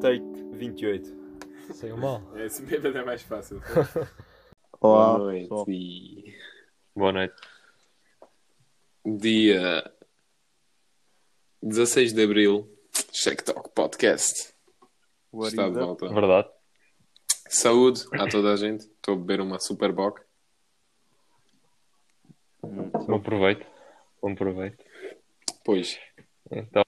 Take 28. Saiu mal. Esse bêbado é mais fácil. Olá, Boa noite. pessoal. E Boa noite. dia 16 de Abril, Check Talk Podcast. What Está de volta. Verdade. Saúde a toda a gente. Estou a beber uma Super Bock. Bom proveito. Bom proveito. Pois. Então,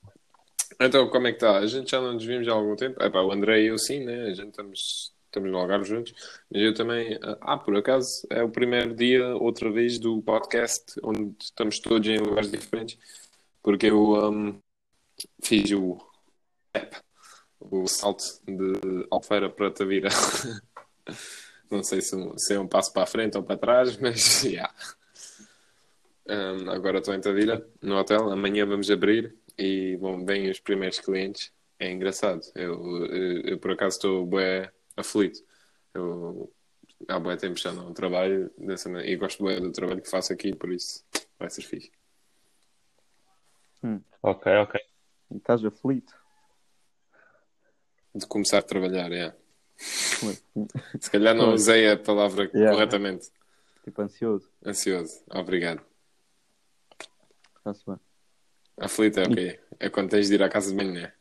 Então, como é que está? A gente já não nos vimos há algum tempo. Epá, o André e eu sim, né? A gente estamos, estamos no Algarve juntos. Mas eu também... Ah, por acaso, é o primeiro dia, outra vez, do podcast, onde estamos todos em lugares diferentes. Porque eu ahm, fiz o... epá, o salto de Alfeira para Tavira. Não sei se, um- se é um passo para a frente ou para trás, mas, já. Ahm, agora estou em Tavira, no hotel. Amanhã vamos abrir e bom, vêm os primeiros clientes. É engraçado. Eu, eu, eu, por acaso estou bué aflito. Eu, há bué tempo já não trabalho dessa maneira, e gosto bué do trabalho que faço aqui, por isso vai ser fixe. ok, ok. E Estás aflito? De começar a trabalhar, é. Se calhar não usei a palavra Yeah. corretamente. Tipo ansioso? Ansioso. Obrigado. Está-se bem. Aflito é ok. É quando tens de ir à casa de banho, né?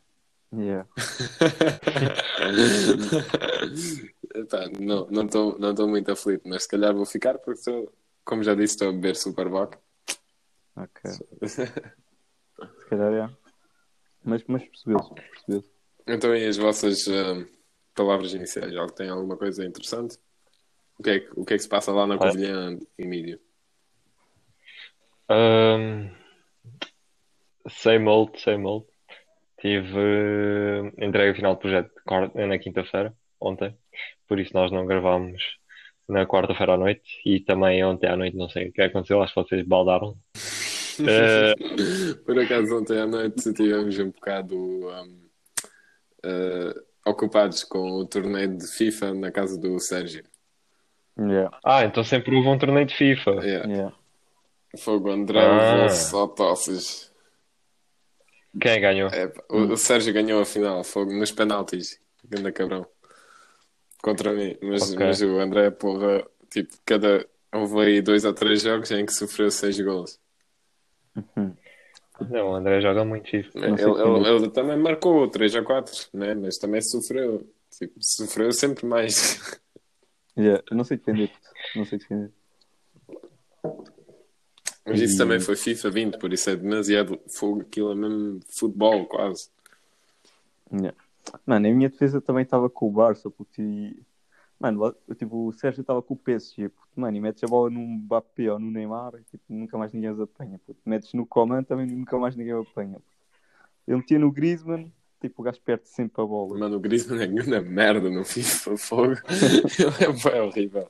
Yeah. Epá, não não estou não estou muito aflito, mas se calhar vou ficar porque estou, como já disse, estou a beber Superboc. Ok. Se calhar é. Mas, mas percebeu-se. Percebeu-se. Então, e as vossas ah, palavras iniciais? Algo tem alguma coisa interessante? O que é que, o que, é que se passa lá na. Covilhã, Emílio? Ahm, same old, same old. Tive eh, entrega final de projeto na quinta-feira, ontem. Por isso nós não gravámos na quarta-feira à noite. E também ontem à noite, não sei o que aconteceu, acho que vocês baldaram. Eh, Por acaso, ontem à noite estivemos um bocado um, ah, ocupados com o torneio de FIFA na casa do Sérgio. Yeah. ah, então sempre houve um torneio de FIFA. Yeah. Yeah. Fogo André Ah. só tosses. Quem ganhou? É, o, o Sérgio ganhou a final, fogo nos penaltis. Ganda cabrão. Contra mim. Mas, Ok. mas o André, porra, tipo, cada. Houve aí dois ou três jogos em que sofreu seis gols. Não, o André joga muito FIFA. Ele, Não sei quem ele- ele também marcou três ou quatro, né? Mas também sofreu. Tipo, sofreu sempre mais. Yeah. Não sei defender. Não sei defender. Mas isso E- também foi FIFA 20, por isso é demasiado fogo. Aquilo é mesmo futebol, quase. Yeah. Mano, a minha defesa também estava com o Barça, porque mano, eu, tipo, o Sérgio estava com o PSG, puto, mano, e metes a bola no Mbappé ou no Neymar, e, tipo, nunca mais ninguém os apanha, puto. metes no Coman também nunca mais ninguém o apanha. puto. Eu metia no Griezmann, tipo, o gajo perde sempre a bola. Mano, o Griezmann é grande merda no FIFA, fogo. Ele é bem horrível.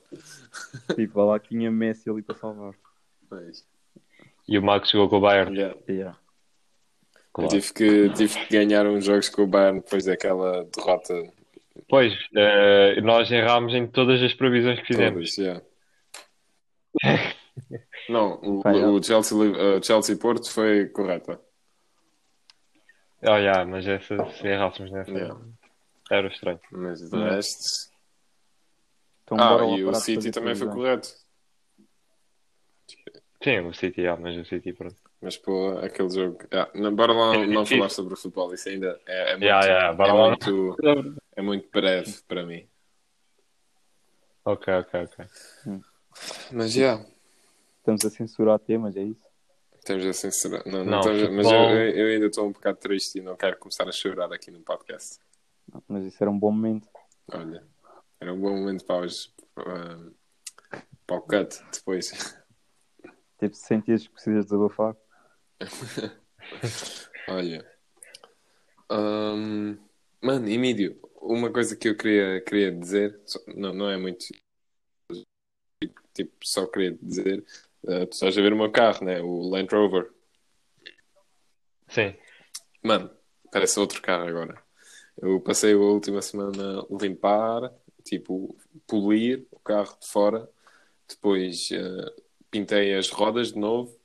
Tipo, lá que tinha Messi ali para salvar. Mas, E o Max jogou com o Bayern. yeah. Yeah. Eu Claro. tive que, tive que ganhar uns jogos com o Bayern depois daquela derrota. Pois, eh, nós errámos em todas as previsões que fizemos. Todas, yeah. Não, o, yeah. o Chelsea, uh, Chelsea Porto foi correta. Ah, yeah, mas essa, se errássemos nessa, Yeah. era estranho. Mas de Yeah. resto. Então, Ah, e o City também foi correto. Sim, o City, yeah, mas o City, pronto. Mas pô, aquele jogo. Ah, não, bora lá É não falar sobre o futebol, isso ainda é, é muito, Yeah, yeah, bora é lá. muito, é muito breve para mim. Ok, ok, ok. Mas já, Estamos a censurar temas, é isso? temos a censurar. Não, não, Não, estamos- mas futebol- eu, eu ainda estou um bocado triste e não quero começar a chorar aqui no podcast. Mas isso era um bom momento. Olha, era um bom momento para, os, para, para o cut depois. Tipo, se sentias que precisas desabafar. Olha, hum, mano, Emílio, uma coisa que eu queria, queria dizer, só- não, não é muito tipo, só queria dizer, eh, tu estás a ver o meu carro, né? O Land Rover. Sim. Mano, parece outro carro agora. Eu passei a última semana a limpar, tipo, polir o carro de fora Depois eh, pintei as rodas de novo.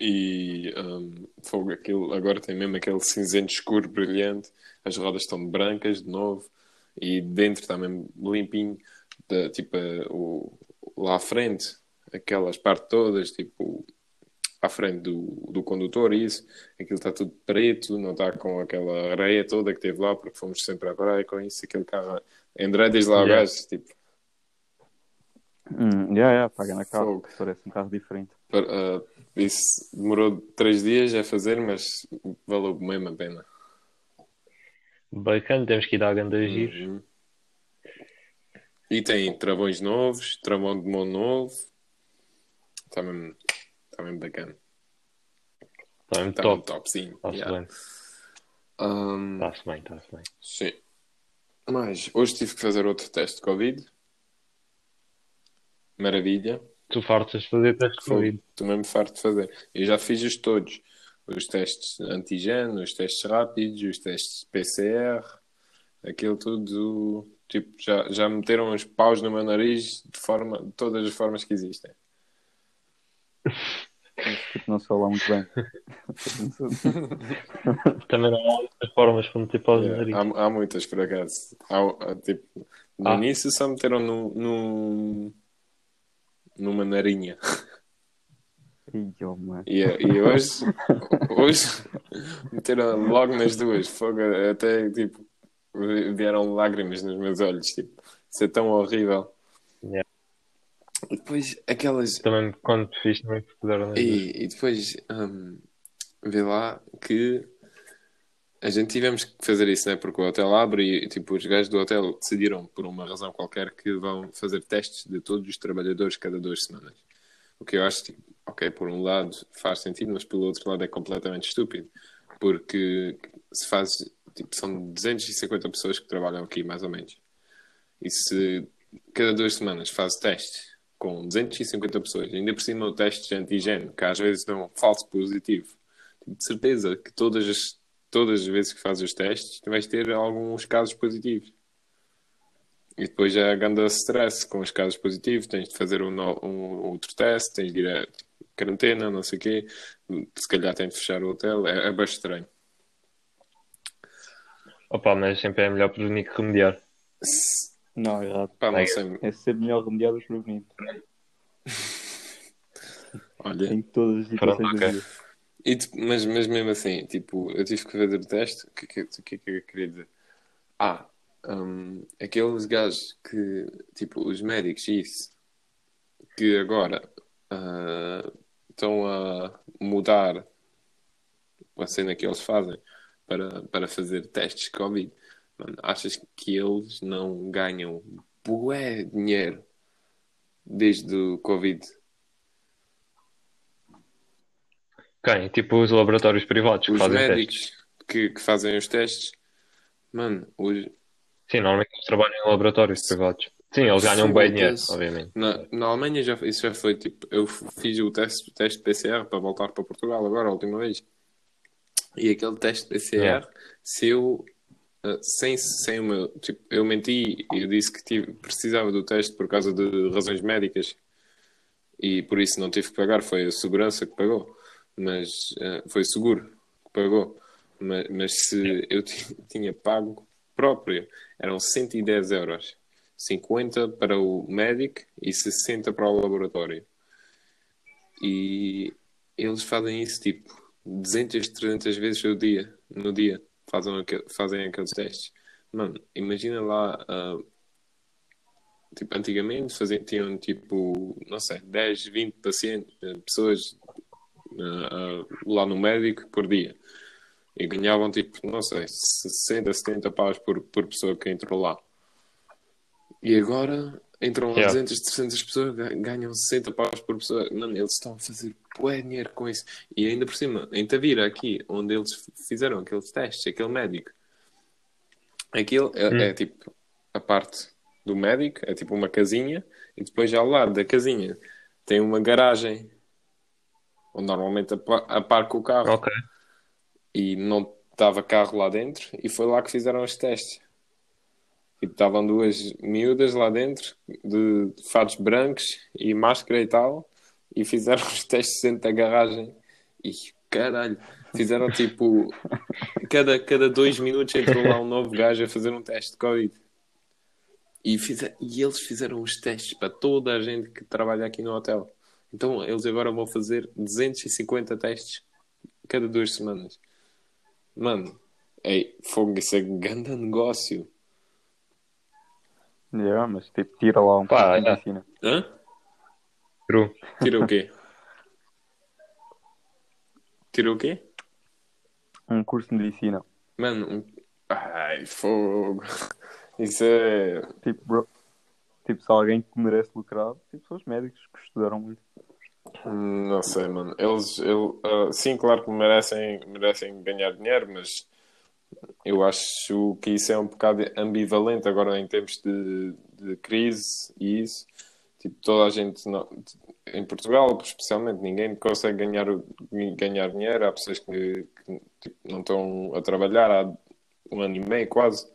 E um, fogo, aquilo, agora tem mesmo aquele cinzento escuro brilhante. As rodas estão brancas de novo. E dentro está mesmo limpinho. Da, tipo, eh, o, lá à frente, aquelas partes todas, tipo, à frente do, do condutor e isso, aquilo está tudo preto, não está com aquela areia toda que teve lá, porque fomos sempre à praia com isso, aquele carro, André desde lá Yeah. gajo, tipo, Hum, yeah, yeah, paga na carro, parece um carro diferente. para- ah, isso demorou três dias a fazer, mas valeu mesmo a pena. Bacana, temos que ir dar grandes giros. Uhum. E tem travões novos, travão de mão novo, está mesmo, está mesmo bacana, Está mesmo está top. topzinho. Está-se Yeah. bem. Um, Está-se bem, está-se bem. Sim. Mas hoje tive que fazer outro teste de Covid. Maravilha. Tu fartas de fazer teste de. Covid. Estou mesmo farto de fazer. Eu já fiz-os todos. Os testes antigeno, os testes rápidos, os testes PCR, aquilo tudo. Tipo, já, já meteram os paus no meu nariz de forma, de todas as formas que existem. Não sei lá muito bem. Também não há outras formas para meter paus no Yeah, nariz. há, há muitas, por acaso. Há, tipo, no Ah. início só meteram no, no, numa narinha. Oh, mano. E, e hoje, hoje meteram logo nas duas. Fogo, até tipo, vieram lágrimas nos meus olhos. Tipo, isso é tão horrível. Yeah. E depois aquelas. Também quando fiz também puderam E, e depois hum, vê lá que a gente tivemos que fazer isso, né? Porque o hotel abre e tipo, os gajos do hotel decidiram, por uma razão qualquer, que vão fazer testes de todos os trabalhadores cada duas semanas. O que eu acho, tipo, ok, por um lado faz sentido, mas pelo outro lado é completamente estúpido. Porque se faz, tipo, são 250 pessoas que trabalham aqui, mais ou menos. E se cada duas semanas faz teste com 250 pessoas, ainda por cima o teste de antigênio, que às vezes dão um falso positivo, tipo, de certeza que todas as, todas as vezes que fazes os testes tu vais ter alguns casos positivos. E depois já ganda stress com os casos positivos, tens de fazer um, um outro teste, tens de ir a quarentena, não sei o quê, se calhar tens de fechar o hotel, é, é bem estranho. Opa, mas sempre é melhor prevenir que remediar. Não, errado. Pá, não Ai, sei, É ser melhor remediado que prevenido. olha, Em todas as situações Pronto, da ok. vida. E, tipo, mas, mas mesmo assim, tipo, eu tive que fazer o teste. O que, que, que é que eu queria dizer? Ah, hum, aqueles gajos que, tipo, os médicos, isso, que agora ah, estão a mudar a cena que eles fazem para, para fazer testes de Covid. Mano, achas que eles não ganham bué dinheiro desde o Covid? Quem? Tipo os laboratórios privados que Os fazem testes. médicos que, que fazem os testes, mano, os, Sim, normalmente eles trabalham em laboratórios privados. Sim, eles ganham bem dinheiro, obviamente. Na, na Alemanha já, isso já foi tipo, eu fiz o teste, o teste PCR para voltar para Portugal agora, a última vez. E aquele teste PCR, Yeah. se eu sem, sem o meu, tipo, eu menti e disse que tive, precisava do teste por causa de razões médicas e por isso não tive que pagar, foi a segurança que pagou, mas ah, foi seguro que pagou. Mas, mas se eu ti- tinha pago próprio, eram 110 euros. 50 para o médico e 60 para o laboratório. E eles fazem isso tipo 200, 300 vezes no dia, no dia fazem, aqu- fazem aqueles testes. Mano, imagina lá, ah, tipo, antigamente faziam, tinham tipo, não sei, 10, 20 pacientes, pessoas lá no médico por dia. E ganhavam tipo, não sei, 60, 70 paus por, por pessoa que entrou lá. E agora entram Yeah. 200, 300 pessoas, ga- ganham 60 paus por pessoa. Mano, eles estão a fazer bué dinheiro com isso. E ainda por cima, em Tavira, aqui, onde eles fizeram aqueles testes, aquele médico, aquilo é, Hum. é tipo a parte do médico, é tipo uma casinha, e depois ao lado da casinha tem uma garagem normalmente apa- aparca o carro Ok. e não estava carro lá dentro e foi lá que fizeram os testes. E estavam duas miúdas lá dentro, de, de fatos brancos e máscara e tal, e fizeram os testes dentro da garagem. E caralho, fizeram tipo. Cada, cada dois minutos entrou lá um novo gajo a fazer um teste de Covid. E, fizer, e eles fizeram os testes para toda a gente que trabalha aqui no hotel. Então eles agora vão fazer 250 testes cada duas semanas. Mano, ei, fogo, isso é grande negócio. Yeah, mas tipo, tira lá um Pá, pouco yeah. medicina. Hã? True. Tira o quê? Tira o quê? Um curso de medicina. Mano, um... ai, fogo. Isso é. Tipo, bro, tipo, se alguém que merece lucrar, tipo, são os médicos que estudaram muito. Não sei, mano. Eles, eu, ah, sim, claro que merecem, merecem ganhar dinheiro, mas eu acho que isso é um bocado ambivalente agora em tempos de, de crise e isso. Tipo, toda a gente, não- em Portugal, especialmente, ninguém consegue ganhar, ganhar dinheiro. Há pessoas que, que, tipo, não estão a trabalhar há um ano e meio quase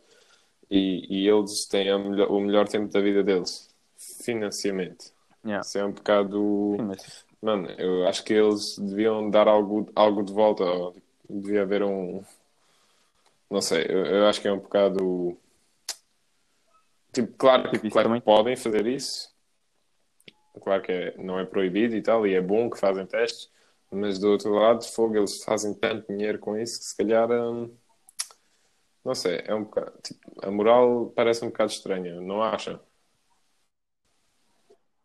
e, e eles têm melhor- o melhor tempo da vida deles, financeiramente. Yeah. Isso é um bocado. Sim, mas Mano, eu acho que eles deviam dar algo, algo de volta. ou Devia haver um. Não sei, eu, eu acho que é um bocado. Tipo, claro, que- Tipo, claro que podem fazer isso. Claro que é- não é proibido e tal, e é bom que fazem testes, mas do outro lado, fogo, eles fazem tanto dinheiro com isso que se calhar. hum, não sei, é um bocado. Tipo, a moral parece um bocado estranha, não acham?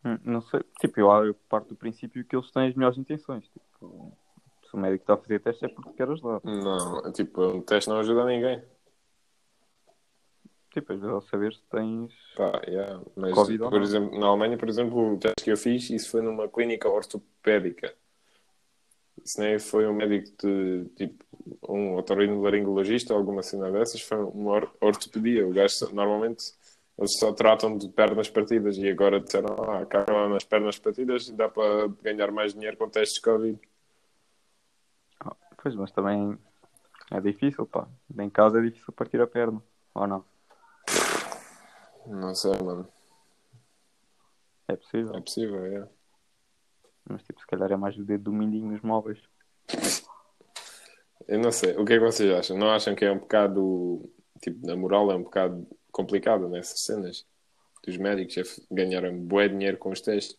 Hum, não sei. Tipo, eu, eu parto do princípio que eles têm as melhores intenções. Tipo, se o médico está a fazer teste é porque quer ajudar. Não, tipo, um teste não ajuda ninguém. Tipo, vezes ao saber se tens. Pá, yeah. Mas, Covid ou por não? exemplo, na Alemanha, por exemplo, o teste que eu fiz, isso foi numa clínica ortopédica. Isso nem foi um médico de, tipo, um otorrinolaringologista ou alguma cena dessas, foi uma or- ortopedia. O gajo, normalmente, eles só tratam de pernas partidas e agora disseram, ah, acabam nas pernas partidas e dá para ganhar mais dinheiro com testes de Covid. Pois, mas também é difícil, pá. Em casa é difícil partir a perna. Ou não? Não sei, mano. É possível. É possível, é. Mas tipo, se calhar é mais o dedo do mindinho nos móveis. Eu não sei. O que é que vocês acham? Não acham que é um bocado, tipo, na moral é um bocado complicado nessas cenas? Dos médicos a f- ganharem bué dinheiro com os testes.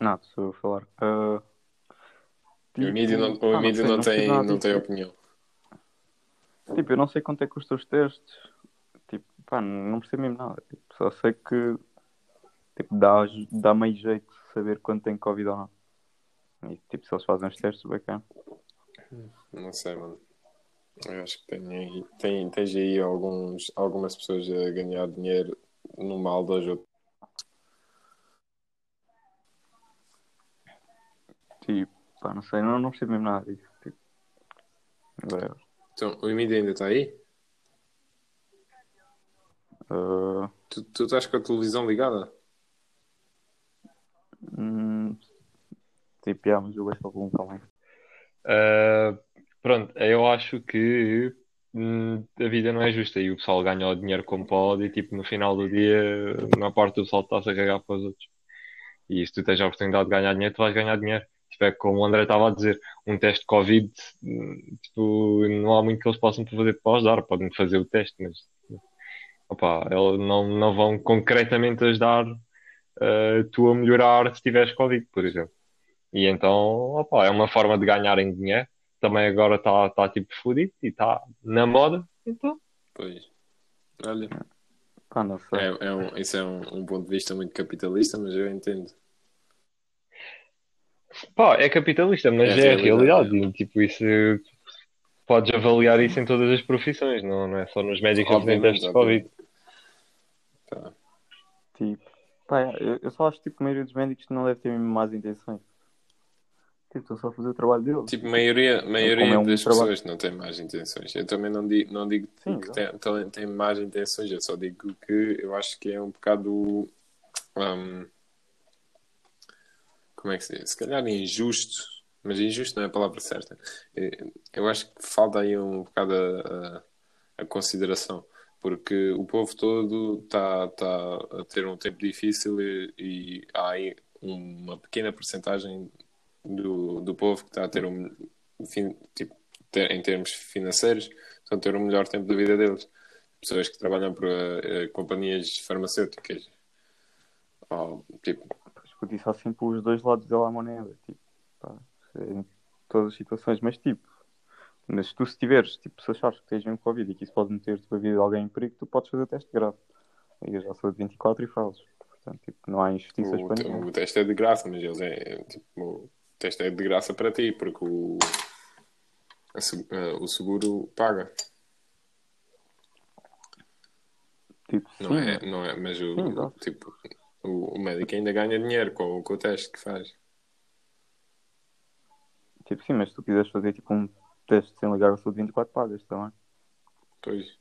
Não, se eu falar. ah, O não, tipo, o pá, Emílio sei, não, percebo tem, não disso. tem opinião. Tipo, eu não sei quanto é que custam os testes. Tipo, pá, não percebo mesmo nada. Tipo, só sei que tipo, dá, dá meio jeito de saber quando tem Covid ou não. E tipo, se eles fazem os testes, bacana. Não sei, mano. Eu acho que tem aí, tem, tens aí alguns, algumas pessoas a ganhar dinheiro no mal das outras. Tipo, pá, não sei, não, não percebo mesmo nada disso. Tipo. Então, o Emílio ainda está aí? Ah, Tu, tu estás com a televisão ligada? hum, tipo, yeah, mas eu de algum também. Uh, pronto, eu acho que hum, a vida não é justa e o pessoal ganha o dinheiro como pode e tipo no final do dia a maior parte do pessoal está-se a cagar para os outros. E se tu tens a oportunidade de ganhar dinheiro, tu vais ganhar dinheiro. Tipo, é como o André estava a dizer, um teste de Covid, hum, tipo, não há muito que eles possam fazer para ajudar, podem fazer o teste, mas opá, eles não, não vão concretamente ajudar uh, tu a melhorar se tiveres Covid, por exemplo. E então, opa, é uma forma de ganharem dinheiro. Também agora está tá, tipo fodido e está na moda. Então, Pois. Olha, Pá, não sei. é, é um, isso é um, um ponto de vista muito capitalista, mas eu entendo. pá, é capitalista, mas É a é, a realidade, realidade. E, tipo, isso podes avaliar isso em todas as profissões, não, não é só nos médicos Obviamente, testes de Covid. Tá. Tipo, pá, eu, eu só acho tipo, que a maioria dos médicos não deve ter más intenções. Tipo, estão só a fazer o trabalho deles. Tipo, a maioria, maioria é um das trabalho. pessoas não tem más intenções. Eu também não digo, não digo Sim, que tem, tem, tem más intenções, eu só digo que eu acho que é um bocado. hum, como é que se diz? Se calhar injusto, mas injusto não é a palavra certa. Eu acho que falta aí um bocado a, a- a consideração, porque o povo todo está tá a ter um tempo difícil e, e há aí uma pequena percentagem do, do povo que está a ter um, tipo, ter- em termos financeiros, estão a ter um melhor tempo da vida deles. Pessoas que trabalham para eh, companhias farmacêuticas. Ou, tipo, isso há sempre os dois lados da moneda, tipo, pá, em todas as situações, mas tipo, mas tu se tiveres, tipo, se achares que tens mesmo Covid e que isso pode meter tipo, a vida de alguém em perigo, tu podes fazer teste grave. Ligas à saúde 24 e fazes. Portanto, tipo, não há injustiças o, para ninguém. o teste é de graça, mas eles é, tipo, o teste é de graça para ti, porque o, a o seguro paga. Tipo, Não sim, é, não é, mas o, Sim, tipo, o, o médico ainda ganha dinheiro com, o- com o teste que faz. tipo, sim, mas se tu quiseres fazer tipo um teste sem ligar à saúde 24, pagas também. Pois.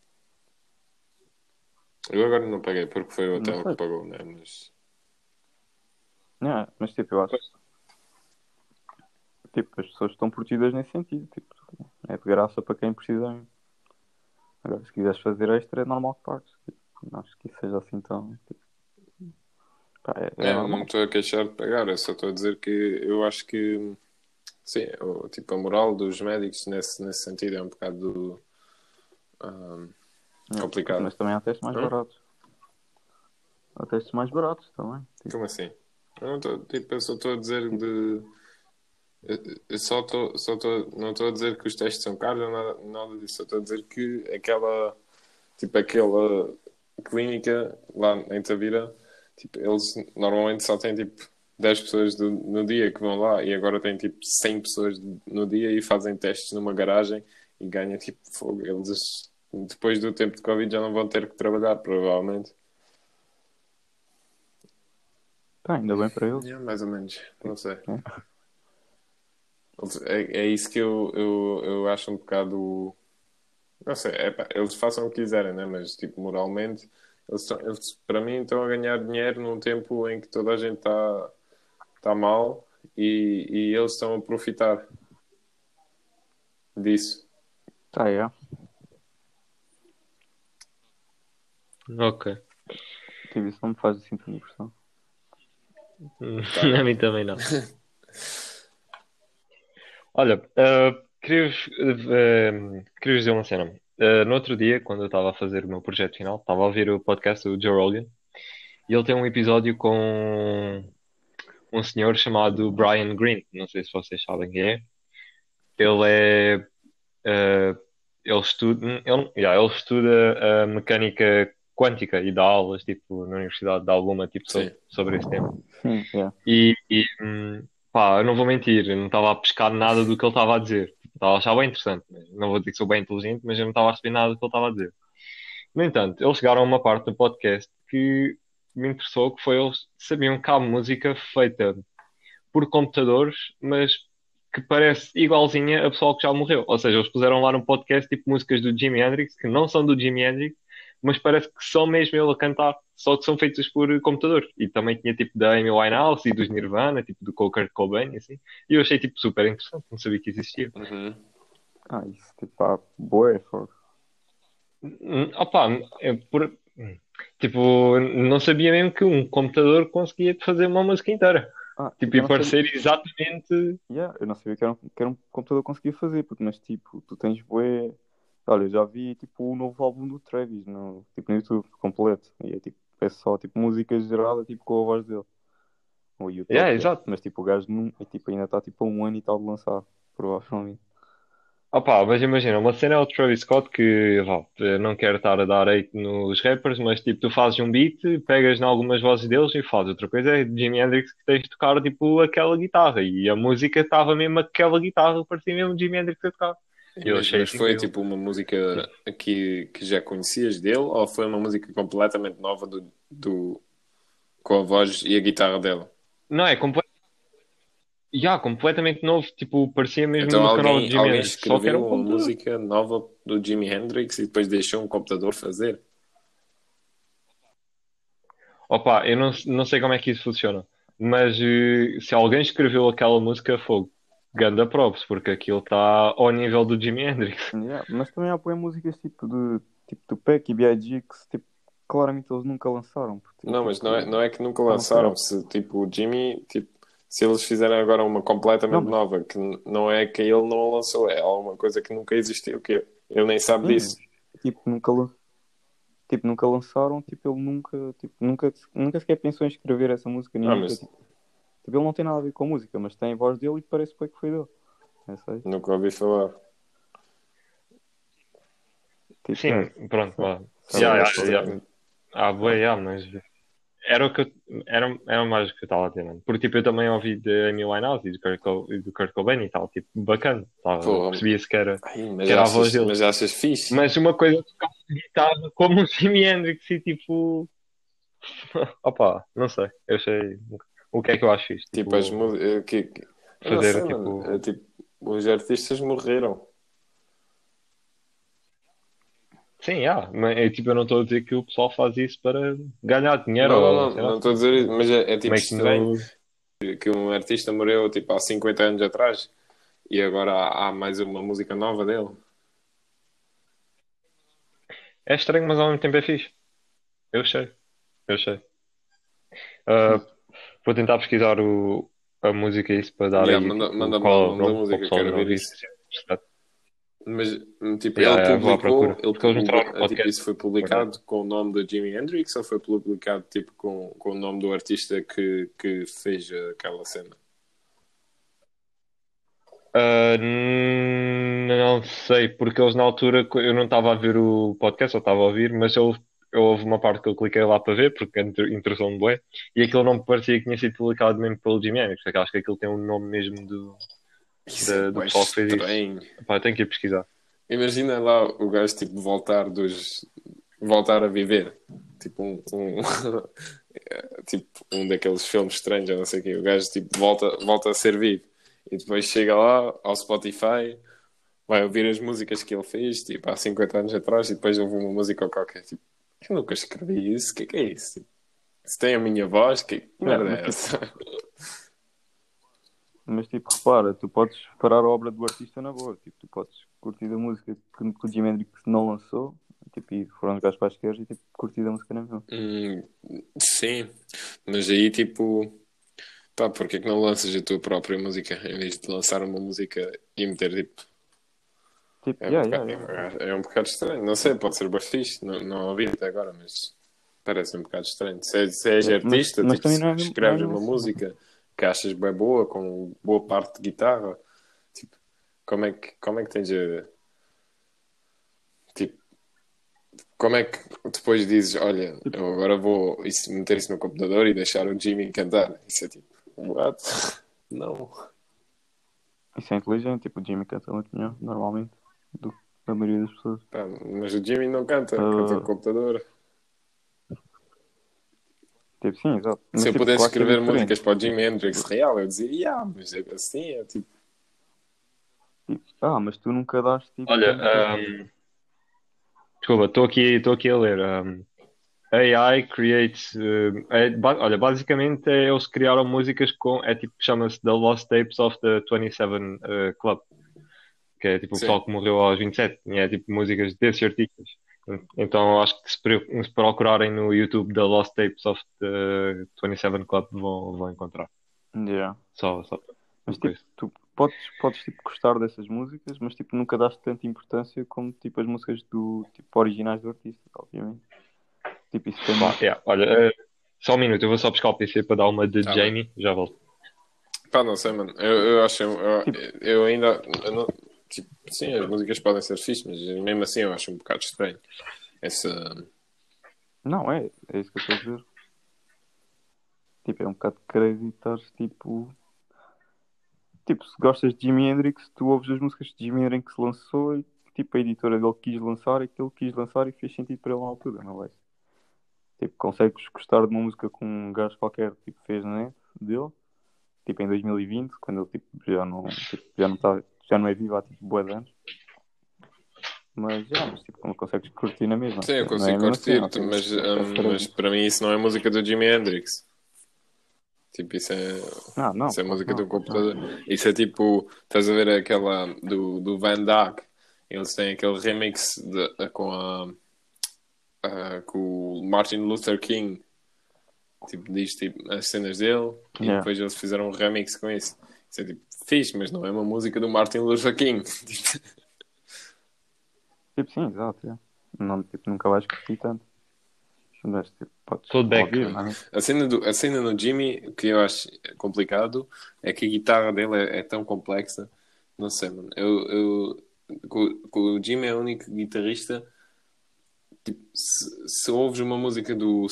Eu agora não paguei porque foi o hotel que pagou, né? Mas Não, mas tipo, eu acho. Tipo, as pessoas estão protegidas nesse sentido. Tipo, é de graça para quem precisa. Agora, se quiseres fazer extra, é normal que pagues. Tipo, não acho que isso seja assim tão. Tipo, pá, é, é É, não me estou a queixar de pagar, eu só estou a dizer que eu acho que sim, o, tipo, a moral dos médicos nesse, nesse sentido é um bocado ahm, complicado. Mas também há testes mais Hum? baratos. Há testes mais baratos também. Tipo, Como assim? Eu estou, tipo, eu só estou a dizer de. Eu- só estou, só estou, não estou a dizer que os testes são caros, ou nada, nada disso. Só estou a dizer que aquela, tipo, aquela clínica lá em Tavira, tipo, eles normalmente só têm tipo 10 pessoas do- no dia que vão lá e agora têm tipo 100 pessoas no dia e fazem testes numa garagem e ganham tipo fogo. Eles depois do tempo de Covid já não vão ter que trabalhar, provavelmente. pá, ainda bem para eles. É, mais ou menos, não sei. É. É, é isso que eu, eu, eu acho um bocado. Não sei, é, pá, eles façam o que quiserem, né? mas tipo, moralmente, eles, estão- eles, para mim estão a ganhar dinheiro num tempo em que toda a gente está tá mal e, e eles estão a profitar disso. Tá, é. Ok. Tipo, isso não me faz assim tanta impressão. A mim também não. Olha, uh, queria-vos uh, queria dizer uma cena. Uh, no outro dia, quando eu estava a fazer o meu projeto final, estava a ouvir o podcast do Joe Rogan e ele tem um episódio com um senhor chamado Brian Green. Não sei se vocês sabem quem é. Ele é. uh, ele estuda, ele, yeah, ele estuda a mecânica quântica e dá aulas tipo, na Universidade de alguma tipo, so- Sim. sobre esse tema. Sim, é. E, e, hum, pá, eu não vou mentir, eu não estava a pescar nada do que ele estava a dizer. Estava a achar bem interessante. Não vou dizer que sou bem inteligente, mas eu não estava a perceber nada do que ele estava a dizer. No entanto, eles chegaram a uma parte do podcast que me interessou, que foi eles sabiam que há música feita por computadores, mas que parece igualzinha a pessoal que já morreu. Ou seja, eles puseram lá no podcast tipo músicas do Jimi Hendrix, que não são do Jimi Hendrix, mas parece que são mesmo ele a cantar, só que são feitos por computador. E também tinha tipo da Amy Winehouse e dos Nirvana, tipo do Kurt Cobain e assim. E eu achei tipo super interessante, não sabia que existia. Ah, isso, tipo, há boa fogo. Hum, Opa, é por... tipo, não sabia mesmo que um computador conseguia fazer uma música inteira. Ah, Tipo, e não sabia- parecer exatamente. Yeah, eu não sabia que era, um, que era um computador que conseguia fazer, porque, mas tipo, tu tens bué. Olha, eu já vi tipo o novo álbum do Travis no, tipo, no YouTube completo. E é tipo, é só tipo música gerada tipo, com a voz dele. O YouTube. Yeah, exato. Mas tipo, o gajo não, é, tipo, ainda está tipo a um ano e tal de lançar, provavelmente. Opa, mas imagina, uma cena é o Travis Scott que, vá, não quero estar a dar hate nos rappers, mas tipo, tu fazes um beat, pegas em algumas vozes deles e fazes. Outra coisa é Jimi Hendrix que tens de tocar tipo aquela guitarra e a música estava mesmo aquela guitarra, parecia mesmo Jimi Hendrix a tocar. Eu Mas, achei mas foi tipo uma música que, que já conhecias dele ou foi uma música completamente nova do, do, com a voz e a guitarra dele? Não, é completamente. Já, completamente novo, tipo, parecia mesmo Então no canal de alguém, Jimi alguém Hendrix, só que era escreveu um uma música nova do Jimi Hendrix e depois deixou um computador fazer. Opa, eu não, não sei como é que isso funciona, mas eh, se alguém escreveu aquela música, fogo. Ganda props, porque aquilo está ao nível do Jimi Hendrix. Yeah, Mas também há boas músicas tipo de tipo Tupac e B.I.G. que tipo, claramente eles nunca lançaram. porque, Não, tipo, mas não é, não é que nunca Não lançaram. Se tipo o Jimmy, tipo, se eles fizerem agora uma completamente Não, nova, que não é que ele não a lançou, é alguma coisa que nunca existiu, que ele nem sabe Sim. disso. tipo, nunca, tipo, nunca lançaram, tipo, ele nunca, tipo, nunca, nunca sequer pensou em escrever essa música. Nem Ah, nunca, mas- tipo, tipo, ele não tem nada a ver com a música, mas tem a voz dele e parece bem que foi dele. É só isso. Nunca ouvi falar. Tipo, Sim, é, pronto, vá. Que- yeah. Ah, boa, yeah, mas era o que eu, era, era mais o que eu estava a ter, mano. Porque tipo, eu também ouvi de Amy Winehouse e do Kurt, Co- e do Kurt Cobain e tal, tipo, bacana. Tá, Pô, Percebia-se que era. Ai, mas, Que era a voz dele. mas achas fixe? Mas uma coisa guitarra como o Jimi Hendrix e tipo. Opa, não sei. Eu sei o que é que eu acho isto. Tipo, as músicas. Que, que... fazer, sei, tipo-. É, tipo, os artistas morreram. Sim, yeah, mas é, tipo, eu não estou a dizer que o pessoal faz isso para ganhar dinheiro Não, ou não, não, estou a dizer isso, mas é, é tipo Como é que um artista morreu tipo há 50 anos atrás e agora há, há mais uma música nova dele. É estranho, mas ao mesmo tempo é fixe. Eu sei. Eu sei. Ah, vou tentar pesquisar o, a música isso para dar Yeah, aí manda- tipo, manda-me qual lá é o o nome da nome, música, quero ver ouvir, isso. é Mas hum, tipo, Yeah, ele publicou, procura. ele eles publicou- no tipo, podcast. isso foi publicado com o nome do Jimi Hendrix ou foi publicado tipo com, com o nome do artista que, que fez aquela cena? N- não sei, porque eles na altura eu não estava a ver o podcast, eu estava a ouvir, mas eu, eu houve uma parte que eu cliquei lá para ver, porque inter- interessou-me bué, e aquilo não me parecia que tinha sido publicado mesmo pelo Jimi Hendrix, porque acho que aquilo tem um nome mesmo do. Isso Da- é do pessoal que fez isso. Pá, tenho que ir pesquisar. Imagina lá o gajo tipo voltar dos voltar a viver. Tipo um, um tipo um daqueles filmes estranhos, eu não sei o quê. O gajo tipo volta, volta a ser vivo e depois chega lá ao Spotify, vai ouvir as músicas que ele fez tipo há 50 anos atrás e depois ouve uma música qualquer. Tipo, eu nunca escrevi isso, o que é que é isso? Tipo, se tem a minha voz, que, que merda é mas, essa? Mas tipo, repara, tu podes parar a obra do artista na boa. Tipo, tu podes curtir a música que, que o Jimi Hendrix não lançou, tipo, e foram os gajos para a esquerda e tipo, curtir a música na mesma. Hum, sim, mas aí tipo, pá, porque é que não lanças a tua própria música em vez de lançar uma música e meter tipo. Tipo, É, yeah, um, bocado, yeah. é um bocado estranho, não sei, pode ser fixe, não, não ouvi até agora, mas parece um bocado estranho. Se, és- se és É, mas- artista, mas tipo, não é mesmo- escreves não é uma assim. música que achas bem boa, com boa parte de guitarra, tipo, como é que, como é que tens a. Tipo, como é que depois dizes, olha, eu agora vou isso, meter isso no computador e deixar o Jimmy cantar? Isso é tipo, what? Não. Isso é inteligente, tipo, o Jimmy canta muito melhor, normalmente, do que a maioria das pessoas. Pá, mas o Jimmy não canta, Ah. canta no computador. Tipo, sim, exato. Mas, Se eu tipo, pudesse claro que é escrever diferente. músicas para o Jimi Hendrix real, eu dizia, yeah, mas é assim, é tipo. Tipo, ah, mas tu nunca daste tipo. Olha, ahm, desculpa, estou aqui, estou aqui a ler. ahm, AI creates. é ba- olha, basicamente é, eles criaram músicas com. É tipo, chama-se The Lost Tapes of the 27 eh, Club. Que é tipo o Sim. pessoal que morreu aos 27. E é tipo músicas desses artistas. Então acho que se, procurarem no YouTube The Lost Tapes of the 27 Club vão, vão encontrar. Yeah. Só, só. Mas tipo, tu podes, podes tipo, gostar dessas músicas, mas tipo, nunca daste tanta importância como tipo, as músicas do tipo, originais do artista, obviamente. Tipo, isso tem Pá, yeah, olha, eh, só um minuto, eu vou só buscar o PC para dar uma de Tá Jamie, já volto. Pá, não sei, mano. Eu, eu acho. Eu, eu ainda. eu não- tipo, sim, as músicas podem ser fixe, mas mesmo assim eu acho um bocado estranho. Essa. Não, é, é isso que eu estou a dizer. Tipo, é um bocado crazy estar tipo. Tipo, se gostas de Jimi Hendrix, tu ouves as músicas que Jimi Hendrix lançou e tipo a editora dele quis lançar e que ele quis lançar e fez sentido para ele na altura, não é? Tipo, consegues gostar de uma música com um gajo qualquer tipo fez na net dele, tipo em 2020, quando ele tipo, já não tipo, já não tá, já não é vivo há tipo bué de anos. Mas já, mas tipo, não consegues curtir na mesma. Sim, eu Não é consigo assim, curtir, não tens- mas, é diferente. mas para mim isso não é música do Jimi Hendrix. Tipo, isso é, Não, não. isso é música não, do computador. Isso é tipo, estás a ver aquela do, do Van Dyke? Eles têm aquele remix de- com a, a- com o Martin Luther King. Tipo, diz tipo, as cenas dele e Yeah. depois eles fizeram um remix com isso. Isso é tipo, fixe, mas não é uma música do Martin Luther King. Tipo, sim, exato. é. Não, tipo, nunca vais curtir tanto. Mas, tipo, podes ouvir, não é? A cena, do, a cena no Jimmy, o que eu acho complicado, é que a guitarra dele é, é tão complexa. Não sei, mano. Eu, eu, o Jimmy é o único guitarrista. Tipo, se, se ouves uma música do.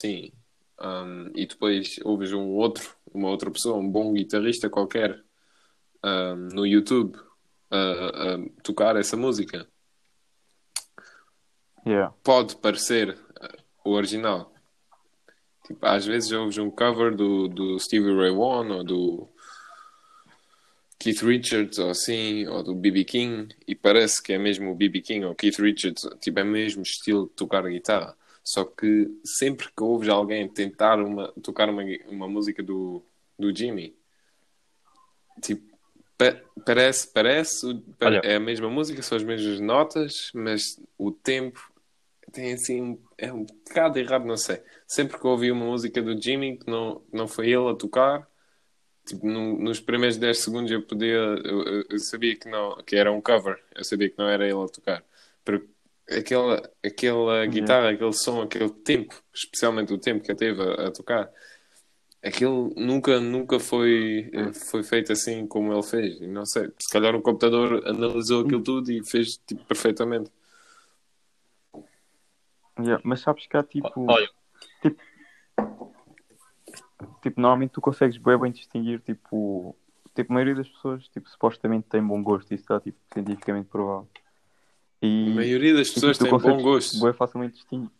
Sim. Um, e depois ouves um outro, uma outra pessoa, um bom guitarrista qualquer, um, no YouTube, a- a tocar essa música Yeah. pode parecer uh, o original. Tipo, às vezes ouves um cover do, do Stevie Ray Vaughan ou do Keith Richards ou assim, ou do B.B. King e parece que é mesmo o B.B. King ou Keith Richards, tipo, é mesmo estilo de tocar guitarra. Só que sempre que ouves alguém tentar uma, tocar uma, uma música do, do Jimmy, tipo, pa- parece, parece, Olha. é a mesma música, são as mesmas notas, mas o tempo tem assim, é um bocado errado, não sei. Sempre que ouvi uma música do Jimmy que não, não foi ele a tocar, tipo, no- nos primeiros 10 segundos eu podia, eu, eu- eu sabia que não, que era um cover, eu sabia que não era ele a tocar. Porque aquela, aquela guitarra, aquele som, aquele tempo, especialmente o tempo que ele teve a, a tocar, aquilo nunca, nunca foi, foi feito assim como ele fez. E não sei, se calhar o computador analisou aquilo tudo e fez tipo, perfeitamente. Yeah, Mas sabes que há tipo. Olha, Tipo, normalmente tu consegues bem, bem distinguir, tipo, tipo, a maioria das pessoas, tipo, supostamente tem bom gosto, isso está, tipo, cientificamente provado. A E, maioria das e, pessoas tipo, tem bom gosto. Bem facilmente distinguir.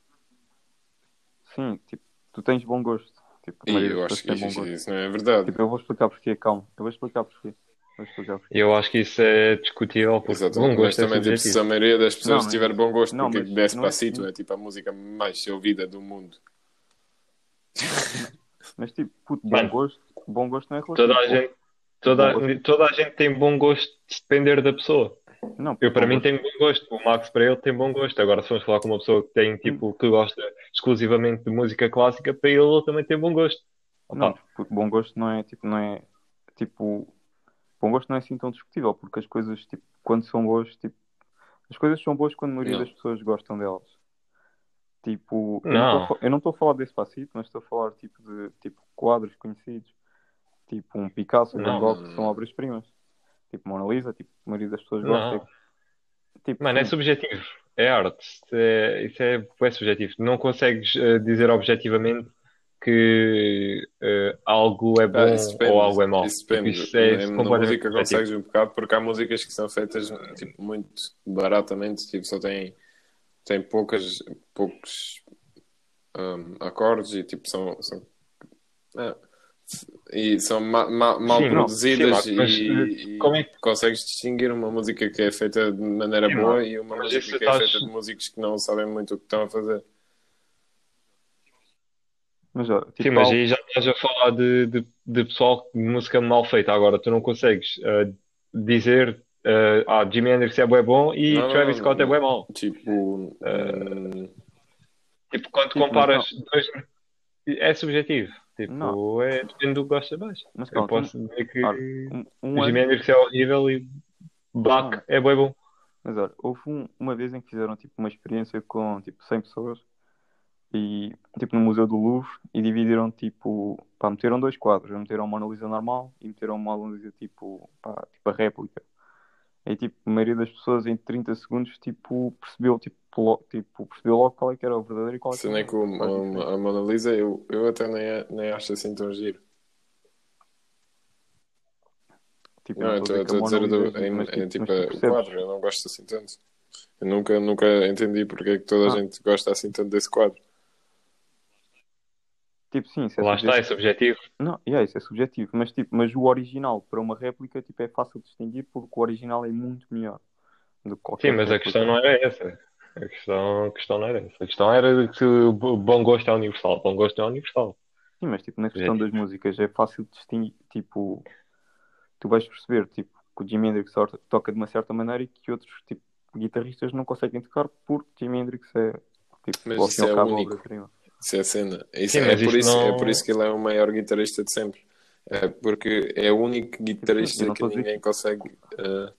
Sim, tipo, tu tens bom gosto. Tipo, E eu acho que bom isso, gosto. isso não é verdade. Tipo, eu vou explicar porquê, calma. Eu vou explicar porquê. Vou explicar porquê. eu acho que isso é discutível Exato. bom Mas gosto é também, tipo, se a maioria das pessoas Não, tiver bom gosto, não, porque mas Despacito não é- é, tipo a música mais ouvida do mundo. Mas, tipo, puto, bom Mano. gosto, bom gosto não é relativo. Toda a gente, toda, toda a gente tem bom gosto de depender da pessoa. Não, Eu, para mim, gosto- tenho bom gosto. O Max, para ele, tem bom gosto. Agora, se vamos falar com uma pessoa que tem, tipo, que gosta exclusivamente de música clássica, para ele, ele também tem bom gosto. Não, Opa, puto, bom gosto não é, tipo, não é, tipo, bom gosto não é assim tão discutível, porque as coisas, tipo, quando são boas, tipo, as coisas são boas quando a maioria Não. das pessoas gostam delas. Tipo, eu Não. não estou a fa- eu não estou a falar desse passito, mas estou a falar, tipo, de, tipo, quadros conhecidos, tipo, um Picasso, um Van Não, Gogh, não, que não. são obras-primas. Tipo, Mona Lisa, tipo, a maioria das pessoas Não. gosta. Tipo, Mano, é subjetivo. É arte. Isso é, isso é, é subjetivo. Não consegues eh, dizer objetivamente que eh, algo é bom Ah, isso depende. ou algo é mau. Isso Tipo, isso é Na- na completamente música subjetivo. consegues um bocado, porque há músicas que são feitas tipo, muito baratamente, tipo, só têm, têm poucas, poucos hum, acordes e tipo, são, são, é, e são ma- ma- mal Sim, não, produzidas sim, mas, e, eh, e como é que- consegues distinguir uma música que é feita de maneira Sim, boa mas- e uma mas música que é estás- feita de músicos que não sabem muito o que estão a fazer. mas, ó, tipo, Sim, mas aí já estás a falar de, de, de pessoal de música mal feita. Agora, tu não consegues eh, dizer eh, ah, Jimi Hendrix é bué bom e Não, Travis não, Scott é bué mau. Tipo, Eh, hum, Tipo, quando Tipo, mas comparas dois... É subjetivo. Tipo, Não. é, depende do que gostas mais. mas Eu posso dizer que ora, um, um Hendrix é horrível e Não. é bué bom. Mas olha, houve um- uma vez em que fizeram tipo uma experiência com tipo 100 pessoas e tipo no Museu do Louvre e dividiram tipo, pá, meteram dois quadros, meteram uma Mona Lisa normal e meteram uma Mona Lisa tipo, pá, tipo a réplica. E tipo, a maioria das pessoas em 30 segundos tipo percebeu tipo, logo, tipo, percebeu logo qual é que era o verdadeiro e qual é que Se nem era com qual é que a, a Mona Lisa, eu, eu até nem, nem acho assim tão giro. Tipo, Não, estou a dizer Mona do, Lisa é em, mas, tipo, mas tu o quadro, eu não gosto assim tanto. Eu nunca, nunca entendi porque é que toda a Ah. gente gosta assim tanto desse quadro. Tipo, sim, isso é Lá está, é subjetivo. subjetivo. Não, yeah, isso é subjetivo, mas, tipo, mas o original para uma réplica tipo, é fácil de distinguir porque o original é muito melhor do que qualquer Sim, mas a réplica. questão não era essa. A questão, a questão não era essa. A questão era que o bom gosto é universal. Bom gosto é universal. Sim, mas tipo, na questão das músicas é fácil distinguir, tipo, tu vais perceber, tipo, que o Jimi Hendrix to- toca de uma certa maneira e que outros, tipo, guitarristas não conseguem tocar porque JimiHendrix é, tipo, Mas ao isso fim ao é cabo, único. Isso é a cena. Isso Sim, é, por isso isso, não- é por isso que ele é o maior guitarrista de sempre. É porque é o único guitarrista não que ninguém consegue. eh,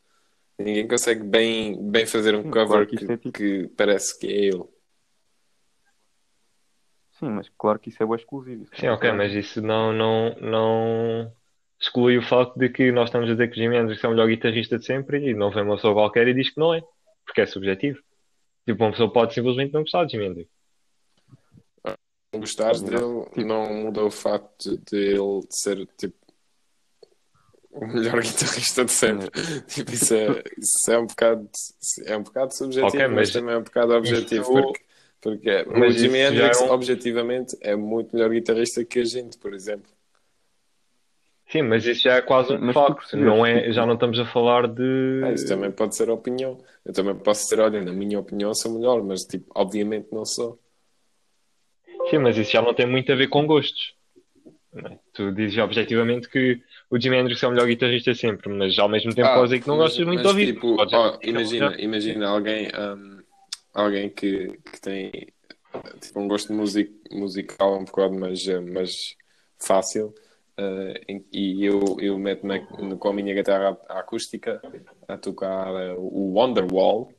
ninguém consegue bem, bem fazer um Sim, cover claro que que, é tipo- que parece que é ele. Sim, mas claro que isso é bem exclusivo. Sim, ok, é- mas isso não, não, não exclui o facto de que nós estamos a dizer que o Jimi Hendrix é o melhor guitarrista de sempre e não vem uma pessoa qualquer e diz que não é, porque é subjetivo. Tipo, uma pessoa pode simplesmente não gostar de Jimi Hendrix. Gostar Sim, dele tipo- não muda o facto de ele ser tipo o melhor guitarrista de sempre. Tipo, isso é, isso é um bocado é um bocado subjetivo, Ok, mas, mas também é um bocado objetivo, porque, porque o mas Jimi isso já Hendrix é um- objetivamente é muito melhor guitarrista que a gente, por exemplo. Sim, mas isso já é quase um facto. Não é, já não estamos a falar de. Ah, isso também pode ser opinião. Eu também posso dizer, olha, na minha opinião sou melhor, mas tipo, obviamente não sou. Sim, mas isso já não tem muito a ver com gostos. É? Tu dizes objetivamente que o Jimi Hendrix é o melhor guitarrista sempre, mas ao mesmo tempo Ah, podes dizer que não mas- gostas muito de ouvir. tipo, que imagina, imagina alguém, hum, alguém que, que tem tipo, um gosto music, musical um bocado mais, eh, mais fácil em- e eu, eu meto-me com a minha guitarra acústica a tocar eh, o Wonderwall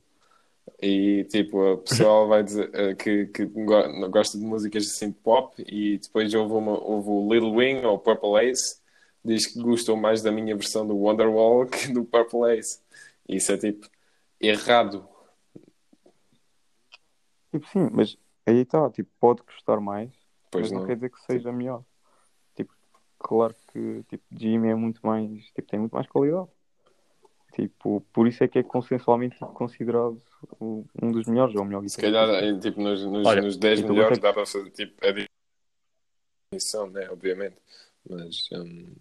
e tipo, a pessoa vai dizer eh, que, que go- gosta de músicas assim pop e depois houve, uma, houve o Lil Wing ou Purple Ace diz que gostou mais da minha versão do Wonderwall que do Purple Ace. Isso é tipo errado. Tipo, sim, mas aí está, tipo, pode gostar mais, Pois mas não, não. quer dizer que seja melhor. Tipo, claro que tipo, Jimmy é muito mais, tipo, tem muito mais qualidade. Tipo, por isso é que é consensualmente tipo, considerado o- um dos melhores, ou o melhor Se calhar eh, tipo, nos, nos, Olha, nos 10 então melhores você- dá para fazer tipo, a definição, né? Obviamente. Mas hum,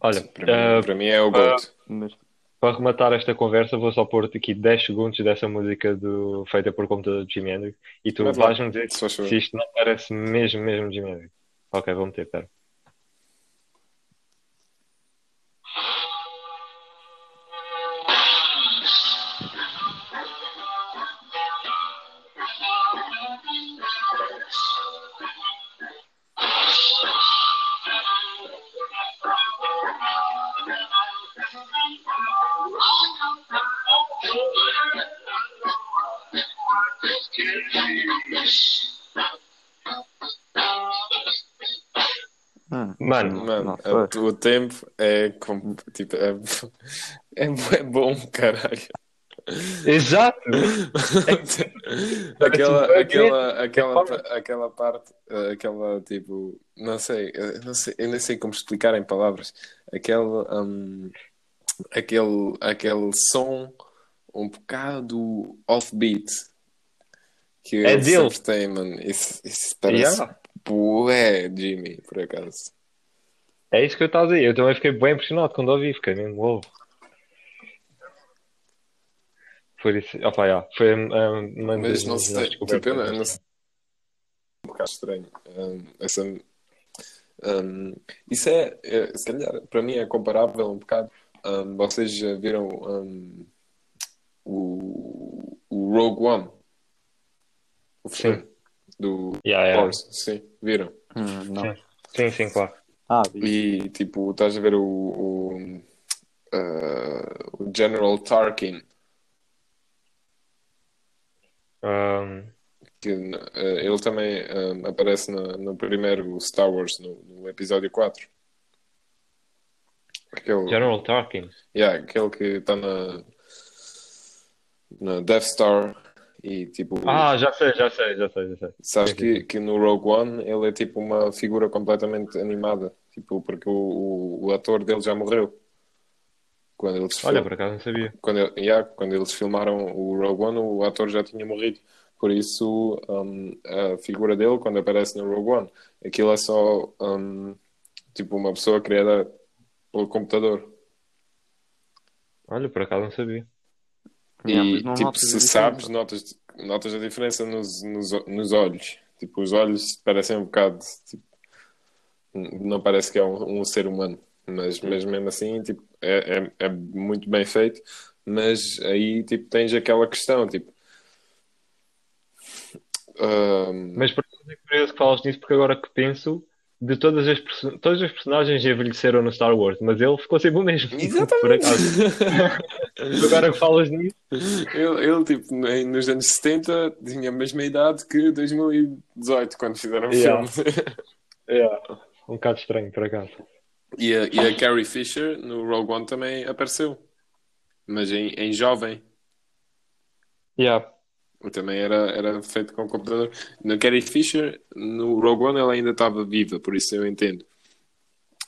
Olha, para, mim, eh, para mim é o GOAT. Mas, para rematar esta conversa, vou só pôr aqui 10 segundos dessa música do, feita por computador de Jimi Hendrix e tu vais-me dizer se se isto não parece mesmo, mesmo Jimi Hendrix. Ok, vou meter, pera. Mano, Mano, sei. a- o tempo é, com- tipo, é, é, é bom, caralho. Exato! aquela, Parece um aquela, aquela, aquela parte, aquela tipo, não sei, eu não sei, eu nem sei como explicar em palavras. Aquele, hum, aquele, aquele som um bocado offbeat que É ele dele. sempre tem, mano. Isso, isso parece Yeah. bué, Jimmy, por acaso. É isso que eu estava a dizer. Eu também fiquei bem impressionado quando ouvi, fiquei mesmo, uou. Por isso, opa, já, foi um, uma Mas não sei, tipo, eu não, eu não sei. Um bocado estranho. Hum, essa, hum, isso é, é, se calhar, para mim é comparável um bocado. hum, vocês já viram o, o Rogue One? O filme do Yeah, yeah. Force, sim, viram? hum, não. Sim, sim, claro. Ah. E tipo, estás a ver o, o, ah, o General Tarkin. Um, que eh, ele também aparece no, no primeiro Star Wars, no, no episódio 4. Aquele, General Tarkin. yeah, aquele que está na, na Death Star e tipo, Ah, já sei, já sei, já sei, já sei. sabes que, que no Rogue One ele é tipo uma figura completamente animada, tipo, porque o, o, o ator dele já morreu. Quando eles, Olha, fil- por acaso não sabia. quando, ele- yeah, quando eles filmaram o Rogue One, o ator já tinha morrido. Por isso, um, a figura dele, quando aparece no Rogue One, aquilo é só um, tipo uma pessoa criada pelo computador. Olha, por acaso não sabia. E tipo, se sabes, notas, notas a diferença nos, nos, nos olhos. Tipo, os olhos parecem um bocado tipo, não parece que é um, um ser humano. Mas, mas mesmo assim, tipo, é, é, é muito bem feito. Mas aí, tipo, tens aquela questão, tipo... ahm, Mas por é curioso que falas nisso, porque agora que penso, de todas as, todas as personagens envelheceram no Star Wars, mas ele ficou sempre o mesmo. Por Exatamente. acaso. Agora que falas nisso, Ele, ele, tipo, nos anos 70 tinha a mesma idade que 2018, quando fizeram o Yeah. filme. é um bocado estranho, por acaso. E a, e a Carrie Fisher no Rogue One também apareceu, mas em, em jovem. Yeah. Também era, era feito com computador. Na Carrie Fisher, no Rogue One, ela ainda estava viva, por isso eu entendo.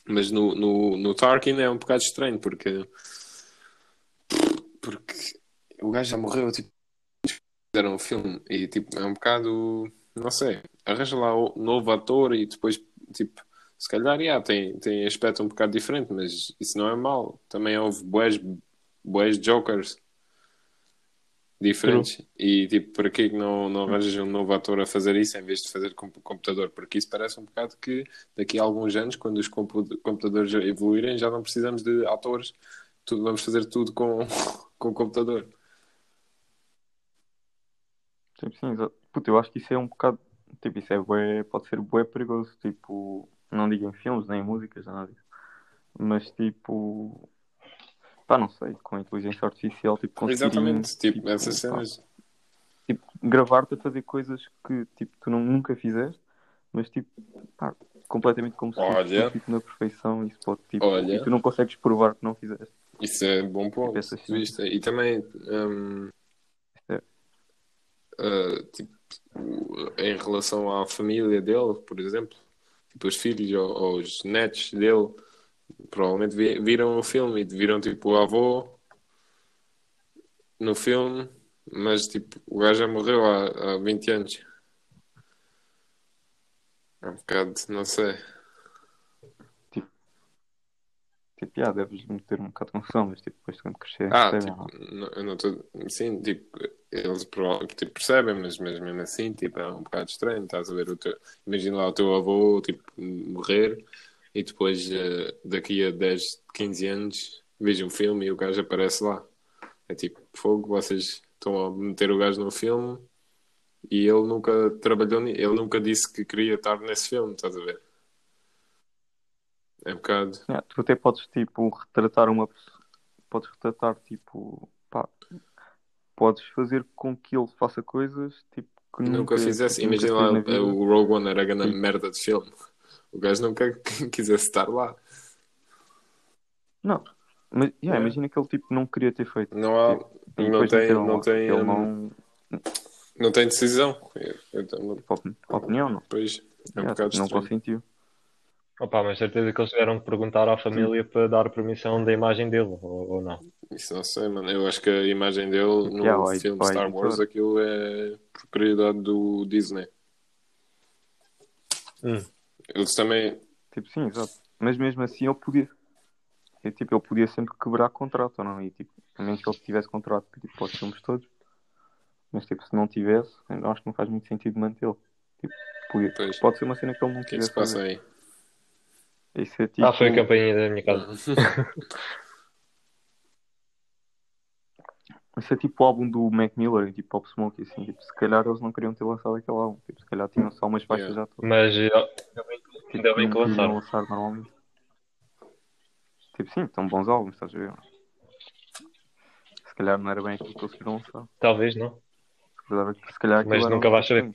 Mas no, no, no Tarkin é um bocado estranho, porque. Porque o gajo já morreu, tipo. Fizeram um filme e, tipo, é um bocado. Não sei. Arranja lá um novo ator e depois, tipo. Se calhar, yeah, tem, tem aspecto um bocado diferente, mas isso não é mau. Também houve boas, boas Jokers diferentes. E tipo, para que não, não arranjas um novo ator a fazer isso em vez de fazer com o computador? Porque isso parece um bocado que daqui a alguns anos, quando os compu- computadores evoluírem, já não precisamos de atores, tudo, vamos fazer tudo com, com o computador. Tipo, sim, exato. Puta, eu acho que isso é um bocado. Tipo, isso é bué, pode ser bué perigoso. Tipo, não digo em filmes nem em músicas, nada disso. Mas tipo. Pá, não sei, com a inteligência artificial, tipo, conseguirem, Exatamente, tipo, essas pá, cenas. tipo, gravar-te a fazer coisas que tipo, tu não, nunca fizeste, mas tipo, pá, completamente como se fosse Olha. tipo, na perfeição. Isso pode, tipo, Olha. e tu não consegues provar que não fizeste. Isso é bom ponto Essas de vista. E também, hum, É. uh, tipo, em relação à família dele, por exemplo, tipo, os filhos ou, ou os netos dele, provavelmente vi- viram o filme e viram tipo o avô no filme, mas tipo, o gajo já morreu há, há 20 anos. É um bocado, não sei. Tipo, já, deves meter um bocado de confusão, mas tipo, depois quando crescer, Ah, percebem, tipo, não- eu não estou. Sim, tipo, eles tipo, percebem, mas, mas mesmo assim, tipo, é um bocado estranho. Estás a ver o teu. Imagina lá o teu avô, tipo, morrer e depois, eh, daqui a 10, 15 anos, vejo um filme e o gajo aparece lá. É tipo, fogo, vocês estão a meter o gajo no filme e ele nunca trabalhou, ele nunca disse que queria estar nesse filme, estás a ver? É um bocado. Yeah, tu até podes tipo retratar uma pessoa, podes retratar tipo, pá, podes fazer com que ele faça coisas tipo que Nunca, nunca, fizesse. Imagina lá, o Rogue One era grande merda de filme. O gajo nunca quisesse estar lá. Não, mas yeah, Yeah. imagina que ele tipo não queria ter feito. Não há. E Não tem, não tem, Ele não, não tem decisão. Eu- tipo, opini- opinião não. Pois, é um Yeah, bocado tipo, não consentiu. Opa, mas certeza que eles tiveram que perguntar à família para dar permissão da imagem dele, ou, ou não. Isso não sei, mano. Eu acho que a imagem dele no Yeah, vai- filme vai Star. Wars, aquilo é propriedade do Disney. Hum. Eles também. Tipo, sim, exato. Mas mesmo assim ele podia. E, tipo, ele podia sempre quebrar contrato ou não. E tipo, a menos que ele tivesse contrato tipo, para os filmes todos. Mas tipo, se não tivesse, eu acho que não faz muito sentido mantê-lo. Tipo, podia- Pois. pode ser uma cena que ele não O que é que se passa fazer. aí? Isso é tipo. Ah, foi a campainha da minha casa. Isso é tipo o álbum do Mac Miller tipo Pop Smoke, assim, tipo, se calhar eles não queriam ter lançado aquele álbum, tipo, se calhar tinham só umas faixas Yeah. já todas. Mas ainda bem, que- ainda bem que lançaram. lançar normalmente. Tipo, sim, estão bons álbuns, estás a ver? Se calhar não era bem aquilo que eles queriam lançar. Talvez não. Se calhar, se calhar aquilo Mas nunca vais saber.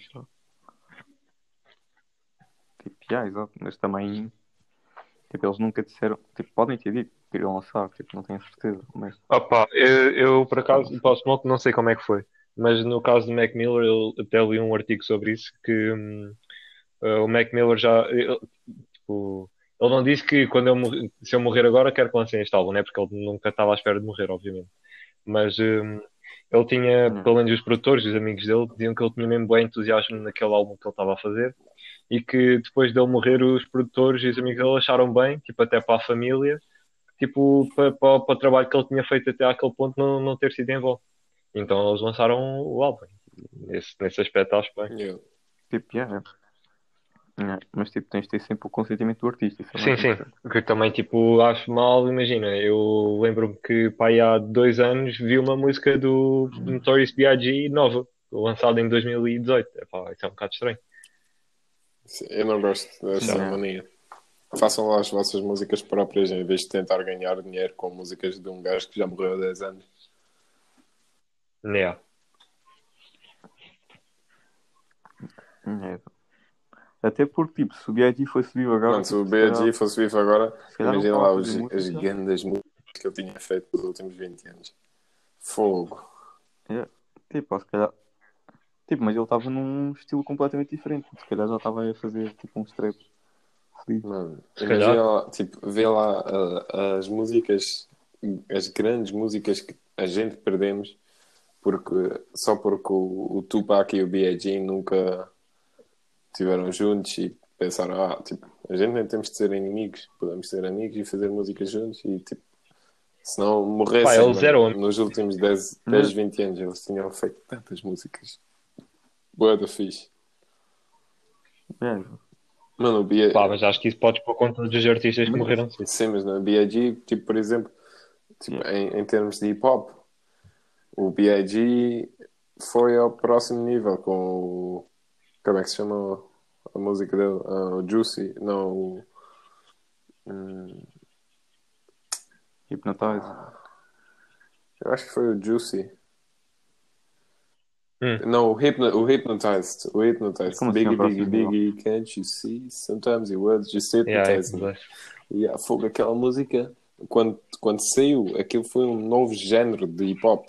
Tipo, yeah, exato, mas também tipo, eles nunca disseram, tipo, podem ter dito que queriam lançar, tipo, não tenho certeza, mas Opa, eu, eu por acaso, para o Smoke, não sei como é que foi, mas no caso do Mac Miller, eu até li um artigo sobre isso, que hum, eh, o Mac Miller já, ele, tipo, ele não disse que quando eu morrer, se eu morrer agora quero que lancem este álbum, né? Porque ele nunca estava à espera de morrer, obviamente. Mas hum, ele tinha, Hum. pelo menos os produtores, os amigos dele, diziam que ele tinha mesmo bem entusiasmo naquele álbum que ele estava a fazer e que depois dele morrer, os produtores e os amigos dele acharam bem, tipo, até para a família, tipo, para, para, para o trabalho que ele tinha feito até àquele ponto não, não ter sido em volta. Então eles lançaram o álbum. Nesse, nesse aspecto acho bem. Yeah. tipo, yeah, mas tipo, tens de ter sempre o consentimento do artista. Isso é Sim, sim. O que eu também, tipo, acho mal, imagina, eu lembro-me que, pá, aí há dois anos vi uma música do Notorious B.I.G. nova, lançada em 2018. É, pá, isso é um bocado estranho. Sim, Eu não gosto dessa Sim. mania. Façam lá as vossas músicas próprias em vez de tentar ganhar dinheiro com músicas de um gajo que já morreu há 10 anos. Yeah. É. Até porque, tipo, se o B.I.G. fosse vivo agora. Mano, se o tipo, BG fosse vivo agora, não imagina lá os, as grandes músicas que ele tinha feito nos últimos 20 anos. Fogo. Tipo, ou se calhar. Tipo, mas ele estava num estilo completamente diferente. Se calhar já estava a fazer tipo uns trapos. Fodidos. Mano, Se imagina calhar. lá, tipo, vê lá ah, as músicas, as grandes músicas que a gente perdemos porque, só porque o, o Tupac e o B.I.G. nunca estiveram juntos e pensaram, ah, tipo, a gente nem temos de ser inimigos, podemos ser amigos e fazer músicas juntos e tipo, se não morressem Pá, mano, eram nos últimos 10, 10, 20 anos, eles tinham feito tantas músicas. Boa da fixe. É, Mano, o B.I.G. Pá, mas acho que isso podes pôr conta dos artistas que Mas- morreram. sim. Sim, mas na B.I.G., tipo, por exemplo, tipo, em, em termos de hip-hop, o B.I.G. foi ao próximo nível com o... Como é que se chama a música dele? Ah, o Juicy. Não, o... hum, Hypnotize. eu acho que foi o Juicy. Hum. Não, o, Hypno, o Hypnotized. O Hypnotized. Como assim Biggie, Biggie? Biggie, can't you see? Sometimes your words just Yeah, hypnotize me. yeah. E a fogo, aquela música, quando, quando saiu, aquilo foi um novo género de hip hop.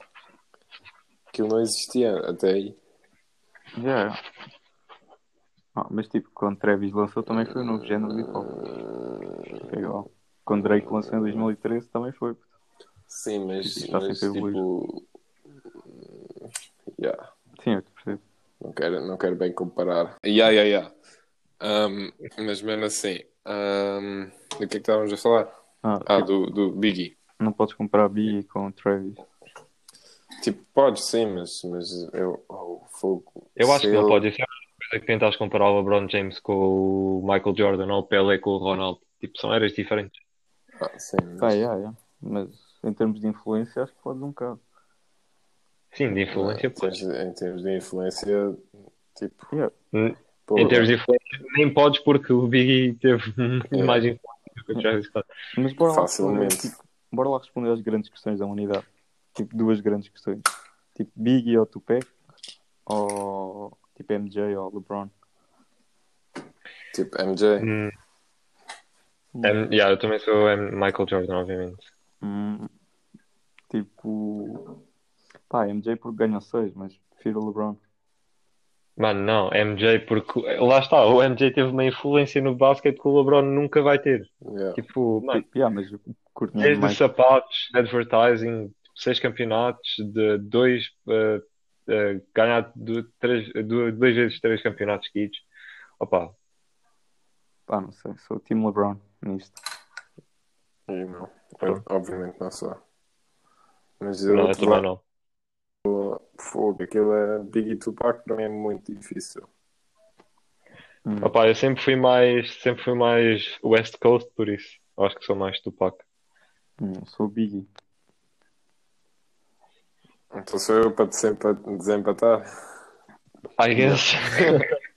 Aquilo não existia até aí. Yeah. Ah, mas tipo, quando Travis lançou também foi um novo género de hip hop. É igual. Quando Drake lançou em 2013 também foi. Sim, mas, mas tipo. Yeah, Sim, eu te percebo. não, quero, não quero bem comparar. Yeah, yeah, yeah. Um, mas mesmo assim, um, do que é que estávamos a falar? Ah, Ah, tipo, do, do Biggie. não podes comparar Biggie com Travis. Tipo, pode sim, mas, mas eu. Oh, fogo. Eu acho Se que não ele- pode. Isso é uma coisa que tentares comparar o LeBron James com o Michael Jordan ou o Pelé com o Ronaldo. Tipo, são eras diferentes. Ah, sim, mas- Ah, yeah, yeah. Mas em termos de influência, acho que podes um bocado. Sim, de influência. em, termos, de- em termos de influência, tipo. Yeah. Hum, pô, Em termos de influência, nem podes porque o Biggie teve É. mais influência do que o Travis Scott. Mas bora lá, Facilmente. tipo, bora lá responder às grandes questões da humanidade. Tipo, duas grandes questões. Tipo, Biggie ou Tupac? Ou tipo MJ ou LeBron? Tipo, MJ. Hum. Em- yeah, eu também sou Michael Jordan, obviamente. Hum, tipo. Pá, MJ porque ganhou seis, mas prefiro o LeBron. Mano, não, MJ, porque lá está, o MJ teve uma influência no basquete que o LeBron nunca vai ter. Yeah. Tipo, mano, yeah, mas mesmo desde mais. os sapatos, advertising, seis campeonatos, de dois, eh, eh, ganhar du- três, duas vezes três campeonatos seguidos. Opa, Pá, não sei, sou o time LeBron nisto. E não. Eu, obviamente não sou. Mas não, eu eu também não. Fogo, aquilo é Biggie Tupac para mim é muito difícil. Hum. Opa, eu sempre fui mais, sempre fui mais West Coast, por isso. Eu acho que sou mais Tupac. Hum, sou o Biggie. Então sou eu para te sempre desempatar. I guess.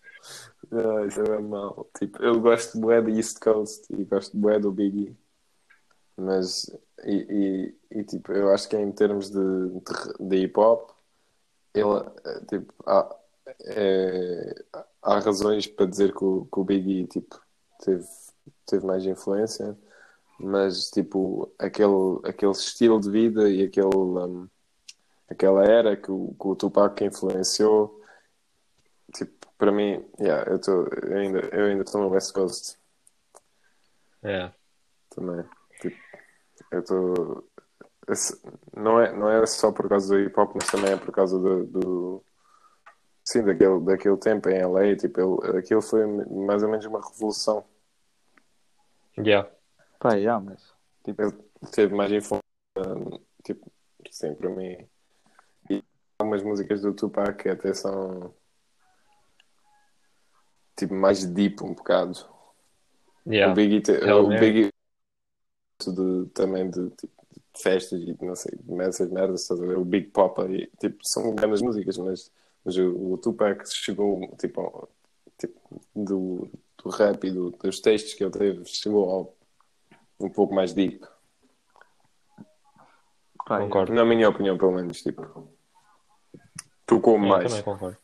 Ah, isso é mal. Tipo, eu gosto bué do East Coast e gosto bué do Biggie. Mas, e, e, tipo, eu acho que em termos de, de, de hip hop, ele, eh, tipo, há, é, há razões para dizer que o, que o Biggie, tipo, teve, teve mais influência, mas, tipo, aquele, aquele estilo de vida e aquele, um, aquela era que o, que o Tupac influenciou, tipo, para mim, yeah, eu, tô, eu ainda eu ainda estou no West Coast É. também. Tipo, eu estou. Não é, não é só por causa do hip hop, mas também é por causa do. do sim, daquele, daquele tempo em LA. Tipo, ele, aquilo foi mais ou menos uma revolução. Yeah. Pá, yeah, mas. Tipo, Ele teve mais influência. Tipo, sim, para mim. E algumas músicas do Tupac que até são. tipo, mais deep um bocado. Yeah. O Biggie, te- o. Biggie de, também de, tipo, de festas e não sei, essas merdas, estás a ver? O Big Papa, e, tipo, são grandes músicas, mas, mas o, o Tupac chegou, tipo, ao- tipo do, do rap e do- dos textos que ele teve, chegou ao, um pouco mais deep. Concordo. Na minha opinião, pelo menos, tipo, tocou Eu mais. também concordo.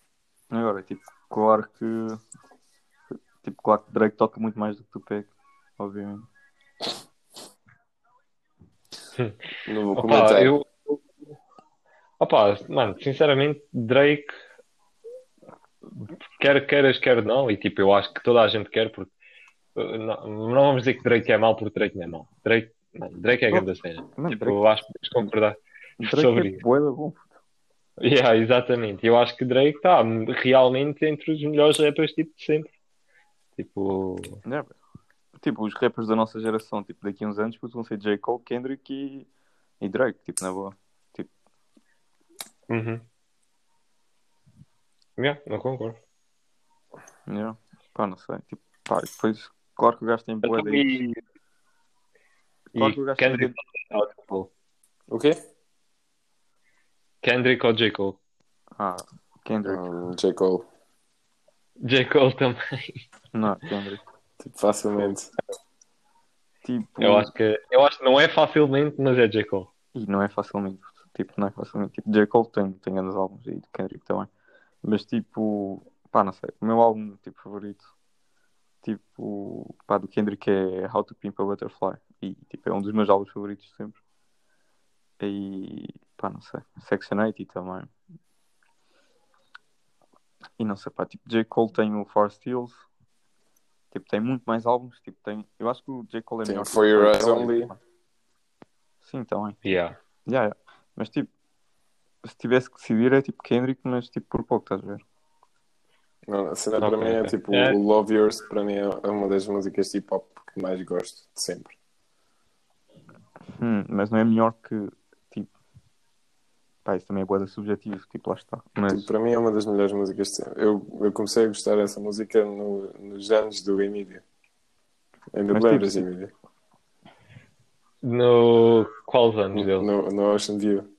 Agora, tipo, claro que. Tipo, claro que Drake toca muito mais do que Tupac, obviamente. Não vou Opa, comentar. eu. Opa, mano, sinceramente, Drake. Quer queiras, quer não, e tipo, eu acho que toda a gente quer, porque. uh, Não, não vamos dizer que Drake é mau porque Drake não é mau. Drake, mano, Drake é grande cena. Tipo, Drake- eu acho que podemos concordar Drake sobre é isso. bom. Yeah, exatamente. Eu acho que Drake está realmente entre os melhores rappers tipo, de sempre. Tipo, Yeah. Tipo, os rappers da nossa geração, tipo, daqui a uns anos, vão ser J. Cole, Kendrick e, e Drake, tipo, na boa. Tipo, uhum. Yeah, não concordo. yeah. pá, não sei. Tipo, pá, e depois, claro que o gajo tem de... E, Claro que o gajo tem Kendrick, ou J. Cole? O quê? Kendrick ou J. Cole? Ah, Kendrick. Um, J. Cole. J. Cole também. Não, Kendrick. Tipo, facilmente. Tipo, Eu acho que eu acho que não é facilmente, mas é J. Cole. E não é facilmente. Tipo, não é facilmente. Tipo, J. Cole tem, tem grandes álbuns e Kendrick também. Mas tipo, pá, não sei. O meu álbum tipo, favorito, tipo, pá, do Kendrick é How to Pimp a Butterfly. E tipo, é um dos meus álbuns favoritos de sempre. E pá, não sei. Section 80 também. E não sei, pá, tipo, J. Cole tem o Four Steals. Tipo, tem muito mais álbuns. Tipo, tem... Eu acho que o J. Cole é Tem melhor. For que o Your. Eyes Only. Sim, também. Yeah. Yeah, yeah. Mas tipo, se tivesse que decidir é tipo Kendrick, mas tipo por pouco, estás a ver? Não, a cena Ok, para mim é tipo É. o Love Yours, para mim é uma das músicas de hip hop que mais gosto de sempre. Hum, mas não é melhor que. Pá, isso também é boa subjetivo, tipo, lá está. Mas Tipo, para mim é uma das melhores músicas. Eu, eu comecei a gostar dessa música no- nos anos do Emílio. Ainda Mas, lembras, tipo, Emílio? No. Quais anos dele? No, no Ocean View.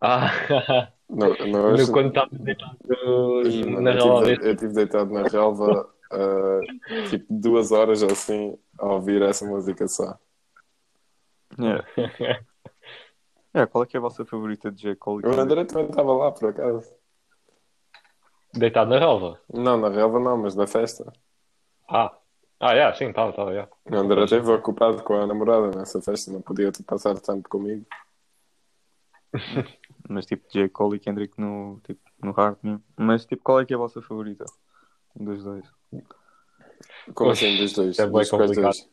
Ah, No, no no, Ocean... quando estava deitado na eu, tive, relva. eu tive deitado na relva ah, tipo duas horas ou assim a ouvir essa música só. yeah. É, qual é que é a vossa favorita de J. Cole? e O? André também estava lá, por acaso. Deitado na relva. Não, na relva não, mas na festa. Ah, ah, yeah, sim, estava, estava, yeah. O André esteve ocupado com a namorada nessa festa, não podia passar tempo comigo. Mas tipo J. Cole e Kendrick no, tipo, no hard mesmo. Mas tipo, qual é que é a vossa favorita? Dos dois. Como assim, dos dois? é quais complicado. dois?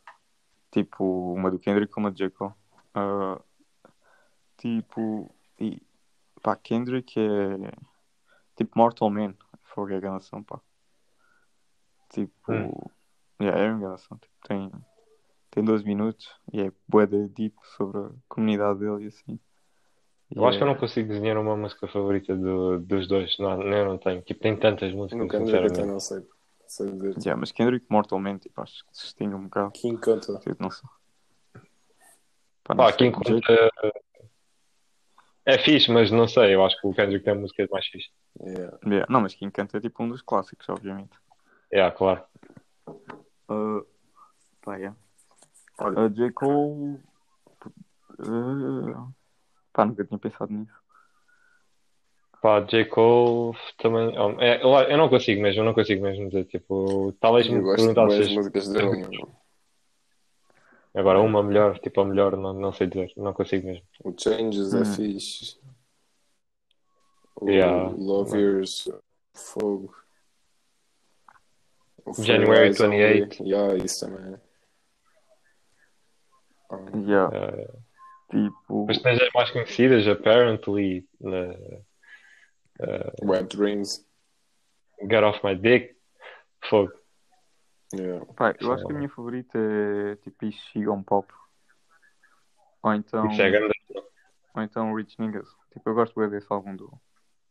Tipo, uma do Kendrick e uma do J. Cole. Ah, tipo, e, pá, Kendrick é tipo Mortal Man. Fogo é enganação, pá. Tipo, Hum. yeah, é enganação. Tipo, tem, tem 12 minutos e é bué de deep sobre a comunidade dele e assim. E Eu acho que eu não consigo desenhar uma música favorita do- dos dois. Não, eu não tenho. Tipo, tem tantas músicas, Nunca André até sinceramente. não sei. sei dizer. Yeah, mas Kendrick Mortal Man, tipo, acho que se distingue um bocado. King Conta. Tipo, não sei. Pá, não Pá, sei, quem conta. É fixe, mas não sei. Eu acho que o Kendrick tem músicas mais fixe. Yeah. Yeah, Não, mas quem canta é tipo um dos clássicos, obviamente. É, claro. Uh, pá, yeah. Olha. Uh, J. Cole. Uh, pá, nunca tinha pensado nisso. Pá, J. Cole também. oh, é, eu, eu não consigo mesmo, eu não consigo mesmo dizer. Tipo, talvez me Eu gosto de perguntasses boas músicas dele. Agora uma melhor, tipo, a melhor, não, não sei dizer. Não consigo mesmo. O Changes é Hum. fixe. O Yeah. Love Yours, Fogo. O January Eyes Only. 28. Yeah, isso também. Um, Yeah, Eh, tipo. mas tens as mais conhecidas, apparently. na Wet Dreams. Get Off My Dick. Fogo. Yeah. Pá, eu acho que a minha favorita é tipo Ishi on Pop. Ou então. Isso é grande. Ou então Rich Niggas. Tipo, eu gosto bem desse álbum do,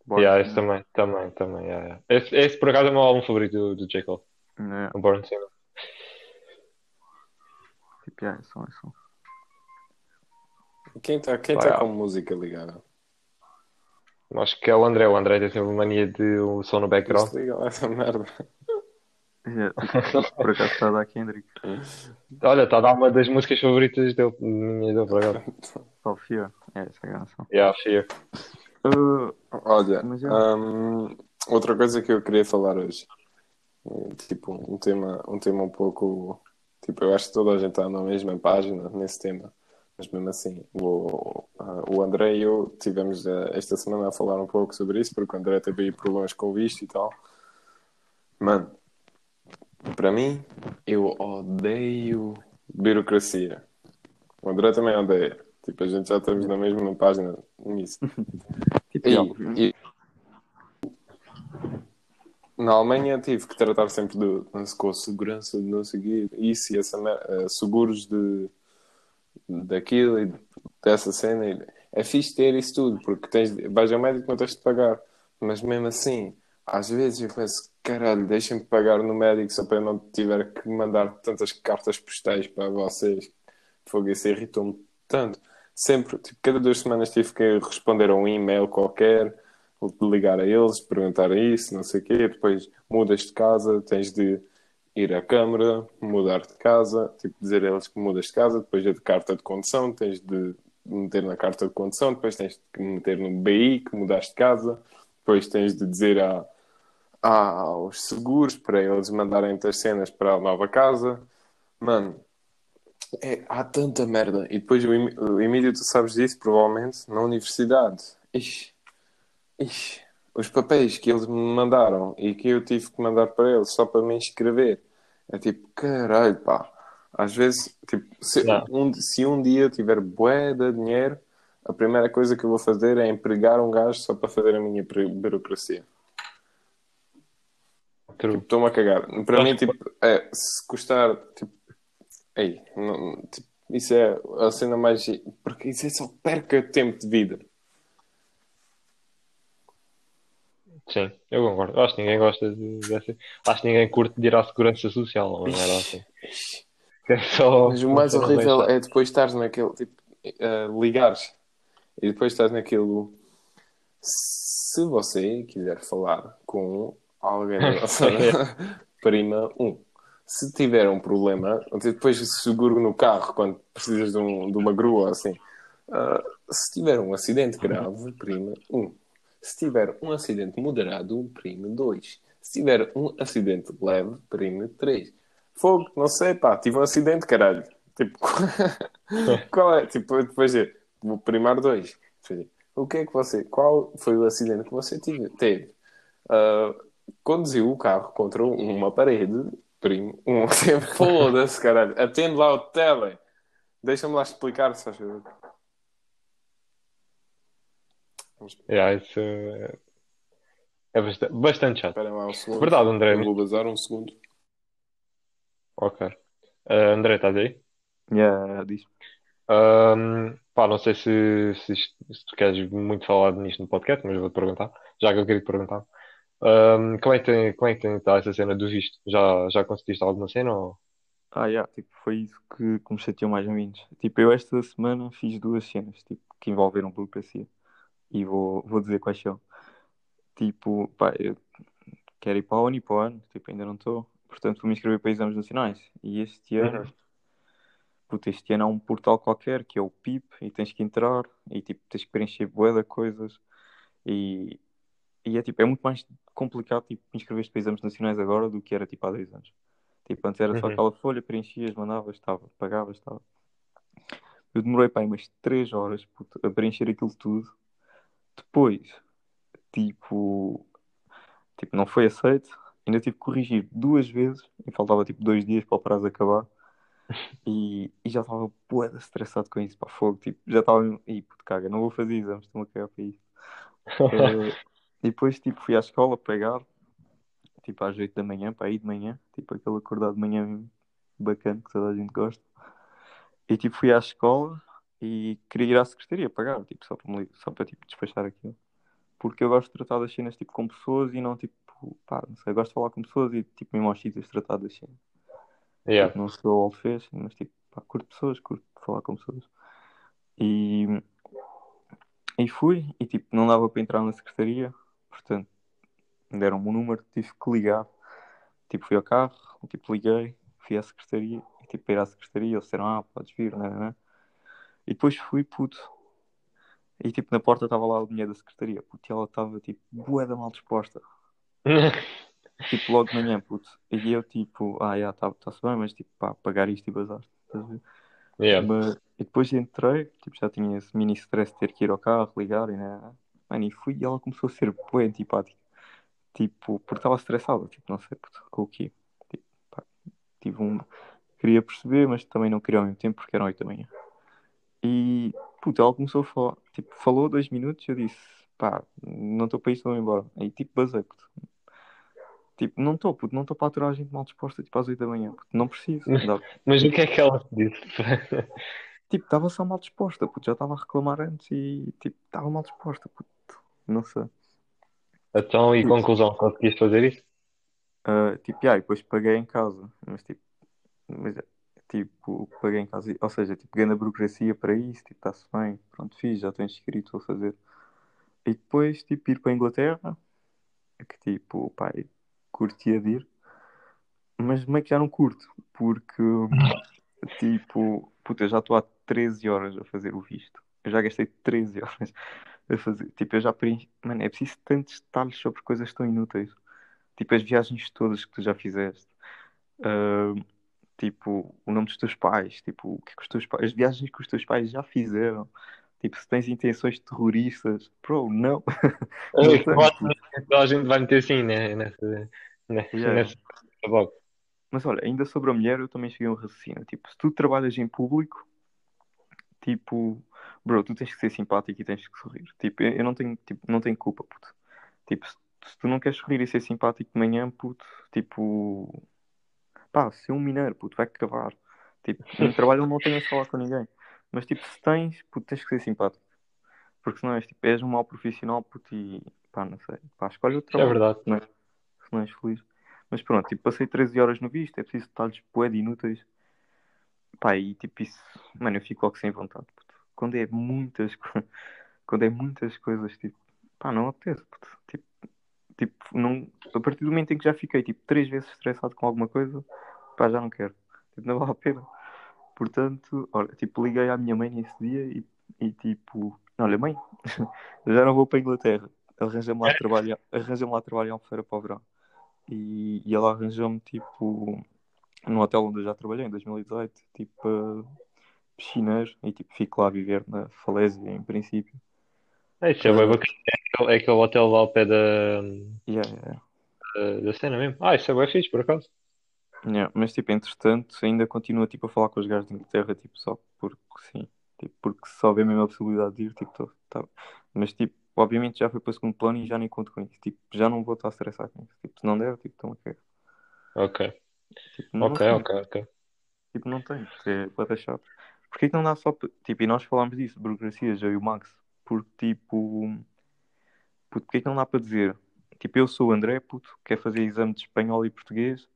Born Yeah, esse também, também, também. yeah, yeah. Esse, esse por acaso é o meu álbum favorito do, do J. Cole, É, o Born Sinner. tipo, yeah, é só, é só. Quem está quem tá ah. com música ligada? Acho que é o André. O André tem sempre mania de o som no background. Desliga lá essa merda. Tipo, por acaso está a dar Kendrick. Olha, está a dar uma das músicas favoritas dele, minha dele por acaso. Só Fear. É essa a canção. Yeah, Fear. Uh, Olha, Mas é. hum, outra coisa que eu queria falar hoje, eh, tipo, um tema, um tema um pouco, tipo, eu acho que toda a gente está na mesma página nesse tema, mas mesmo assim, o, ah, o André e eu tivemos eh, esta semana a falar um pouco sobre isso, porque o André teve aí problemas com o visto e tal. Mano, para mim, eu odeio burocracia. O André também odeia. Tipo, a gente já estamos na mesma página nisso. tipo, E, na Alemanha tive que tratar sempre de, com a segurança de não seguir isso e essa eh, seguros de daquilo e dessa cena. E É fixe ter isso tudo, porque tens, vais ao médico não tens de pagar. Mas mesmo assim, às vezes eu penso, caralho, deixem-me pagar no médico só para eu não tiver que mandar tantas cartas postais para vocês. Fogo, isso irritou-me tanto. Sempre, tipo, cada duas semanas tive que responder a um e-mail qualquer, ligar a eles, perguntar isso, não sei o quê. Depois mudas de casa, tens de ir à Câmara, mudar de casa, tipo, dizer a eles que mudas de casa, depois a de carta de condução, tens de meter na carta de condução, depois tens de meter no BI que mudaste de casa, depois tens de dizer a- aos seguros para eles mandarem as cenas para a nova casa. Mano, é, há tanta merda. E depois o, Em- o Emílio, tu sabes disso, provavelmente, na universidade. Ixi, ixi, os papéis que eles me mandaram e que eu tive que mandar para eles só para me inscrever. É tipo, caralho, pá. Às vezes, tipo, se, Não. um, se um dia eu tiver bué de dinheiro, a primeira coisa que eu vou fazer é empregar um gajo só para fazer a minha buro- burocracia. True. Estou-me a cagar. Para mim, tipo, é, se custar, tipo, ei, não- tipo, isso é a cena mais. Porque isso é só perca tempo de vida. Sim, eu concordo. Acho que ninguém gosta de, dessa. Acho que ninguém curte de ir à segurança social, uma merda assim. É só. Mas o mais horrível é depois estares naquele, tipo, eh, ligares e depois estás naquilo. Se você quiser falar com alguém da nossa prima 1, se tiver um problema, depois seguro no carro quando precisas de, um- de uma grua assim. Ah, se tiver um acidente grave, prima 1. Se tiver um acidente moderado, prima 2. Se tiver um acidente leve, prima 3. Fogo, não sei, pá, tive um acidente, caralho. Tipo, qual é? Tipo, depois de vou primar dois. Depois, O que é que você, qual foi o acidente que você tive, teve? Ah, conduziu o carro contra uma parede, primo. Um, foda-se, caralho. Atende lá o tele. Deixa-me lá explicar, se faz favor. Yeah, isso é, é bastante, bastante chato. Esperem lá um segundo. Verdade, André. Eu vou bazar um segundo. Ok. Ah, André, estás aí? yeah, diz. Ahm, pá, não sei se, se, se tu queres muito falar nisto no podcast, mas vou-te perguntar, já que eu queria te perguntar. Ahm, como é que tem, como é que tem estado essa cena do visto? Já, já conseguiste alguma cena? Ou... Ah, yeah, tipo, foi isso que, que me chateou mais ou menos. Tipo, eu esta semana fiz duas cenas, tipo, que envolveram burocracia. E vou, vou dizer quais são. Tipo, pá, eu quero ir para a Uni para o ano, tipo, ainda não estou. Portanto, vou me inscrever para exames nacionais. E este ano, Uhum. puta, este ano há um portal qualquer que é o PIP e tens que entrar e tipo, tens que preencher bué de coisas. E, e é tipo, é muito mais complicado tipo, inscrever-te para exames nacionais agora do que era tipo há dois anos. Tipo, antes era só Uhum. aquela folha, preenchias, mandavas, estava, pagavas, estava. Eu demorei para umas 3 horas puto, a preencher aquilo tudo. Depois, tipo, tipo, não foi aceito. Ainda tive que corrigir duas vezes e faltava tipo dois dias para o prazo acabar. E, e já estava de estressado com isso, para fogo. Tipo, já estava, e puto, caga, não vou fazer exames, estou-me a cagar para isso. E depois, tipo, fui à escola pegar, tipo, às 8 da manhã, para ir de manhã, tipo, aquele acordado de manhã bacana que toda a gente gosta. E, tipo, fui à escola e queria ir à secretaria pagar, tipo, só para, me só para tipo, despachar aquilo. porque eu gosto de tratar das cenas tipo com pessoas e não tipo, pá, não sei, eu gosto de falar com pessoas e tipo mesmo aos sítios tratar das cenas. Yeah. Tipo, não sou fashion, mas tipo, pá, curto pessoas, curto falar com pessoas. E, e fui, e tipo, não dava para entrar na secretaria, portanto, me deram-me um número, tive que ligar. Tipo, fui ao carro, tipo, liguei, fui à secretaria, e tipo, para ir à secretaria, eles disseram, ah, podes vir, né, né, né. E depois fui, puto. E tipo, na porta estava lá o dinheiro da secretaria, puto, e ela estava tipo, bué da mal disposta. Tipo, logo de manhã, puto. E eu tipo, ah, já, está-se bem, mas tipo, pá, pagar isto e bazar. Estás a ver? yeah. Mas, e depois entrei, tipo, já tinha esse mini stress de ter que ir ao carro, ligar e né. Mano, e fui e ela começou a ser bué antipática. Tipo, porque estava estressada, tipo, não sei puto, com o quê. Tipo, pá, tive um. Queria perceber, mas também não queria ao mesmo tempo porque eram 8 da manhã. E, puto, ela começou a falar, tipo, falou dois minutos eu disse, pá, não estou para isto, vou embora. Aí, tipo, basei, puto. Tipo, não estou, puto, não estou para aturar a gente mal disposta, tipo, às 8 da manhã, puto, não preciso. Dá- Mas o que é que ela disse? Tipo, estava só mal disposta, puto, já estava a reclamar antes e, tipo, estava mal disposta, puto, não sei. Então, e conclusão, conseguiste fazer isso? Ah, tipo, yeah, e depois paguei em casa, mas tipo, mas, tipo, paguei em casa, ou seja, tipo, ganhei a burocracia para isso, tipo, está-se bem, pronto, fiz, já estou inscrito, vou fazer. E depois, tipo, ir para a Inglaterra, que tipo, eu curtia de ir, mas meio que já não curto, porque, tipo, puta, eu já estou há 13 horas a fazer o visto, eu já gastei 13 horas a fazer, tipo, eu já preenchi, mano, é preciso tantos detalhes sobre coisas tão inúteis. Tipo, as viagens todas que tu já fizeste. Ah, tipo, o nome dos teus pais. Tipo, o que é que os teus pais... As viagens que os teus pais já fizeram. Tipo, se tens intenções terroristas. Bro, não. Não a gente vai meter assim, né? Nessa, nessa, Yeah. nessa. Mas olha, ainda sobre a mulher, eu também cheguei a um raciocínio. Tipo, se tu trabalhas em público, tipo, bro, tu tens que ser simpático e tens que sorrir. Tipo, eu eu não tenho, tipo, não tenho culpa, puto. Tipo, se, se tu não queres sorrir e ser simpático de manhã, puto, tipo, pá, ser um mineiro, puto, vai cavar. Tipo, no trabalho não tenho a falar com ninguém. Mas, tipo, se tens, puto, tens que ser simpático. Porque senão és, tipo, és um mau profissional, puto, e pá, não sei. Pá, escolhe outro Isso é trabalho. verdade. Não é? Se não és feliz. Mas pronto, tipo, passei 13 horas no visto, é preciso detalhes de inúteis. Pá, e tipo, isso, mano, eu fico logo sem vontade, puto. Quando é muitas, quando é muitas coisas, tipo, pá, não apetece, puto. Tipo, tipo, não, a partir do momento em que já fiquei, tipo, três vezes estressado com alguma coisa, pá, já não quero. Tipo, não vale a pena. Portanto, olha, tipo, liguei à minha mãe nesse dia e, e tipo, olha, mãe, já não vou para a Inglaterra. Arranja-me lá trabalho, arranja-me lá trabalho em Albufeira para o verão. E, e ela arranjou-me, tipo, no hotel onde eu já trabalhei, em 2018, tipo, uh, piscineiro, e tipo, fico lá a viver na falésia, em princípio. É, isso é bem bacana. É aquele, é aquele hotel lá ao pé da, Yeah, yeah, da, da cena mesmo. Ah, isso é bem fixe, por acaso. yeah. Mas, tipo, entretanto, ainda continuo, tipo, a falar com os gajos de Inglaterra, tipo, só porque sim. Tipo, porque se houver mesmo a possibilidade de ir, tipo, tô, tá. Mas, tipo, obviamente já foi para o segundo plano e já nem conto com isso. Tipo, já não vou estar a estressar com isso. Tipo, se não der, tipo, toma que Ok. Tipo, não, Ok, não ok, ok. Tipo, não tem, porque é bada chato. Porquê que não dá só. Tipo, e nós falámos disso, de burocracias, eu e o Max. Porque, tipo. Porquê que não dá para dizer? Tipo, eu sou o André, puto, quer fazer exame de espanhol e português.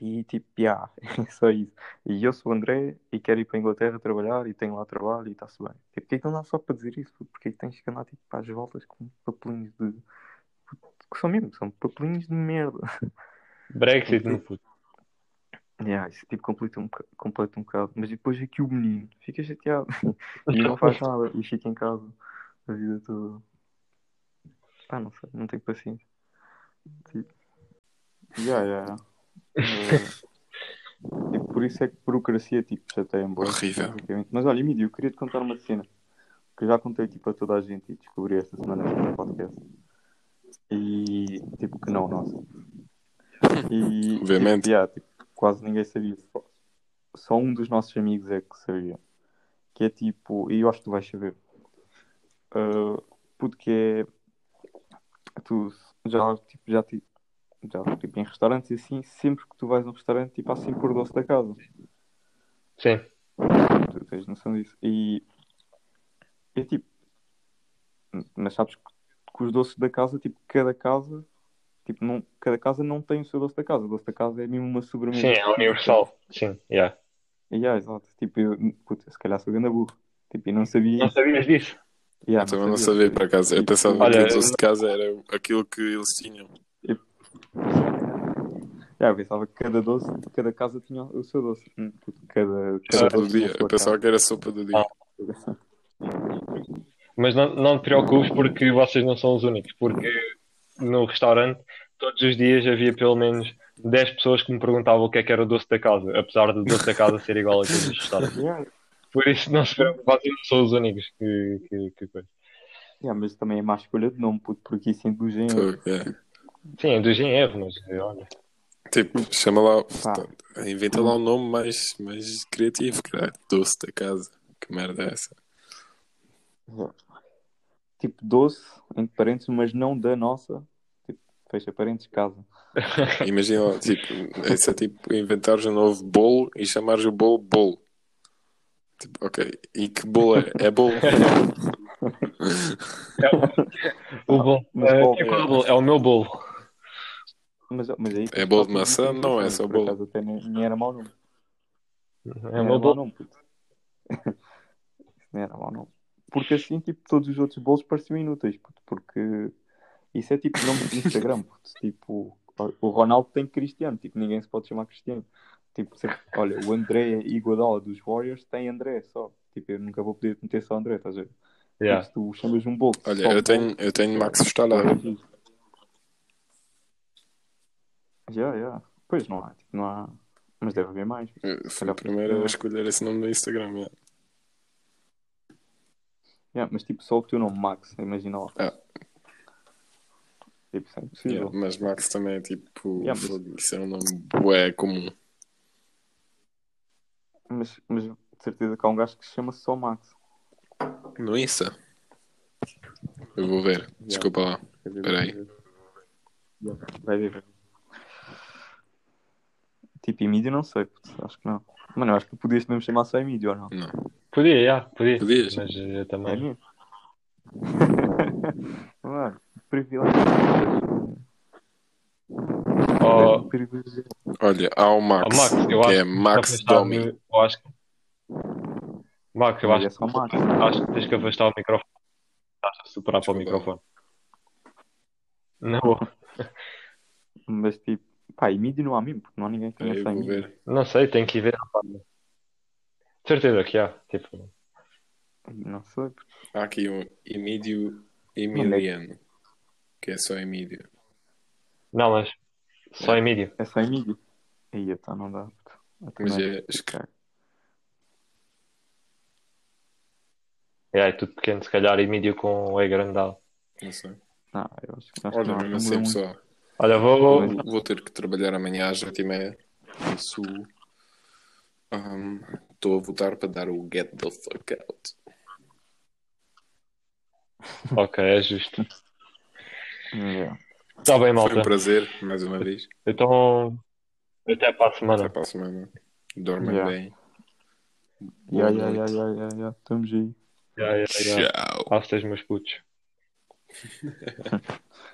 E, tipo, já, é só isso. E eu sou o André e quero ir para a Inglaterra trabalhar e tenho lá trabalho e está-se bem. Tipo, porquê que não dá só para dizer isso? Puto? Porquê que tens que andar, tipo, às voltas com papelinhos de. Que são mesmo, são papelinhos de merda. Brexit no futuro. Yeah, isso tipo completa um, completa um bocado. Mas e depois aqui o menino fica chateado e não faz nada e fica em casa a vida toda. Pá, não sei, não tenho paciência. Tipo, yeah, yeah. Eh, tipo, por isso é que burocracia tipo, chateia bocado. Horrível. Mas olha, Emílio, eu queria te contar uma cena que eu já contei tipo, a toda a gente e descobri esta semana no podcast. E tipo que não, nossa. E Obviamente. tipo, yeah, tipo, quase ninguém sabia. Só, um dos nossos amigos é que sabia. Que é tipo, e eu acho que tu vais saber. Uh, puto que é tu já tipo já, já tipo, em restaurantes e assim, sempre que tu vais a um restaurante, tipo há sempre o doce da casa. Sim. Tu tens noção disso. E é tipo, mas sabes que que os doces da casa, tipo, cada casa, tipo, não, cada casa não tem o seu doce da casa. O doce da casa é mesmo uma sobremesa. Sim, é universal. Sim, yeah. Yeah, exato. Tipo, eu, puta, se calhar sou grande burro. Tipo, e não sabia Não sabias disso? Yeah, Eu também não sabia, por acaso. Eu pensava Olha, que o doce de casa era aquilo que eles tinham. Yeah, eu pensava que cada doce, cada casa tinha o seu doce. Hum, Cada, cada Sopa do dia. Eu pensava que era sopa do dia. casa. Mas não, não te preocupes porque vocês não são os únicos. Porque no restaurante, todos os dias havia pelo menos 10 pessoas que me perguntavam o que é que era o doce da casa, apesar do doce da casa ser igual a todos os restaurantes. Por isso, não se preocupem, vocês não são os únicos que, que, que coisa. yeah, mas também é má escolha de nome, porque isso induz em. Fogo, é. Sim, induzem erro, mas olha. Tipo, chama lá. Inventa lá um nome mais, mais criativo, cara. Doce da casa. Que merda é essa? Tipo, doce, entre parênteses, mas não da nossa. Tipo, fecha parênteses, casa. Imagina lá, tipo, isso é tipo inventares um novo bolo e chamares o bolo bolo. Tipo, ok. E que bolo é? É bolo. O bolo. Mas é, bolo, é bolo? É o meu bolo. Mas, mas aí, É bolo de maçã? tem Não, é só por bolo. acaso até nem, nem era mau nome. É era meu mau bolo. nome, puto. Isso nem era mau nome. Porque assim, tipo, todos os outros bolos pareciam inúteis, puto, porque isso é tipo nome de Instagram, puto. Tipo, o Ronaldo tem Cristiano, tipo, ninguém se pode chamar Cristiano. Tipo, sempre- olha, o André Iguodala dos Warriors tem André só. Tipo, eu nunca vou poder meter só André, estás a ver? Yeah. Se tu chamas um bolo. Olha, eu bolo, tenho, eu tenho Max Stalar. Já, já. Pois não há, tipo, não há. Mas deve haver mais. Fui o primeiro a escolher esse nome no Instagram. é. Yeah, mas tipo, só o teu nome, Max, imagina lá. Ah. Tipo, isso é impossível. Yeah, mas Max também é tipo. Yeah, mas- Isso é um nome bué comum. Mas, mas de certeza que há um gajo que se chama só Max. No Insta? Eu vou ver. Desculpa lá. Espera aí. Vai ver. Tipo, Emílio não sei, putz, acho que não. Mano, eu acho que podias mesmo chamar só Emílio ou não? Não. Podia, yeah, podia. Podias? Mas eu É também. mesmo? Mano, privilégio. Oh, Privilégio. Olha, há o oh, Max. Max, eu que acho é que Max que Domi. Eu acho que. Max, eu acho, é só Max. acho que tens que afastar o microfone. Estás a superar para o microfone. Não, Mas tipo, pá, Emílio não há mesmo, porque não há ninguém que conheça eu vou Emílio. ver. não sei, tenho que ir ver. rapaz. Certeza que há. Tipo, Não sei. Há aqui um Emílio Emiliano. Que é só Emílio. não, mas só em mídia. É só Emílio. Aí, então não dá. Mas é. É, é tudo pequeno, se calhar em mídia com o E grandado. Não sei. Não, eu acho, acho Olha, que não, mesmo não assim, pessoal. Olha, vou. Vou ter que trabalhar amanhã às 8h30. Por isso. Estou a votar para dar o Get the Fuck Out. Ok, é justo. Yeah. Está bem, Foi um malta. prazer, mais uma vez. Então, até para a Até semana. para a semana. Dormem Yeah. bem. Yeah, Boa yeah, yeah, noite. yeah, yeah, yeah. Estamos aí. Já, já, já. Tchau. Vocês meus putos.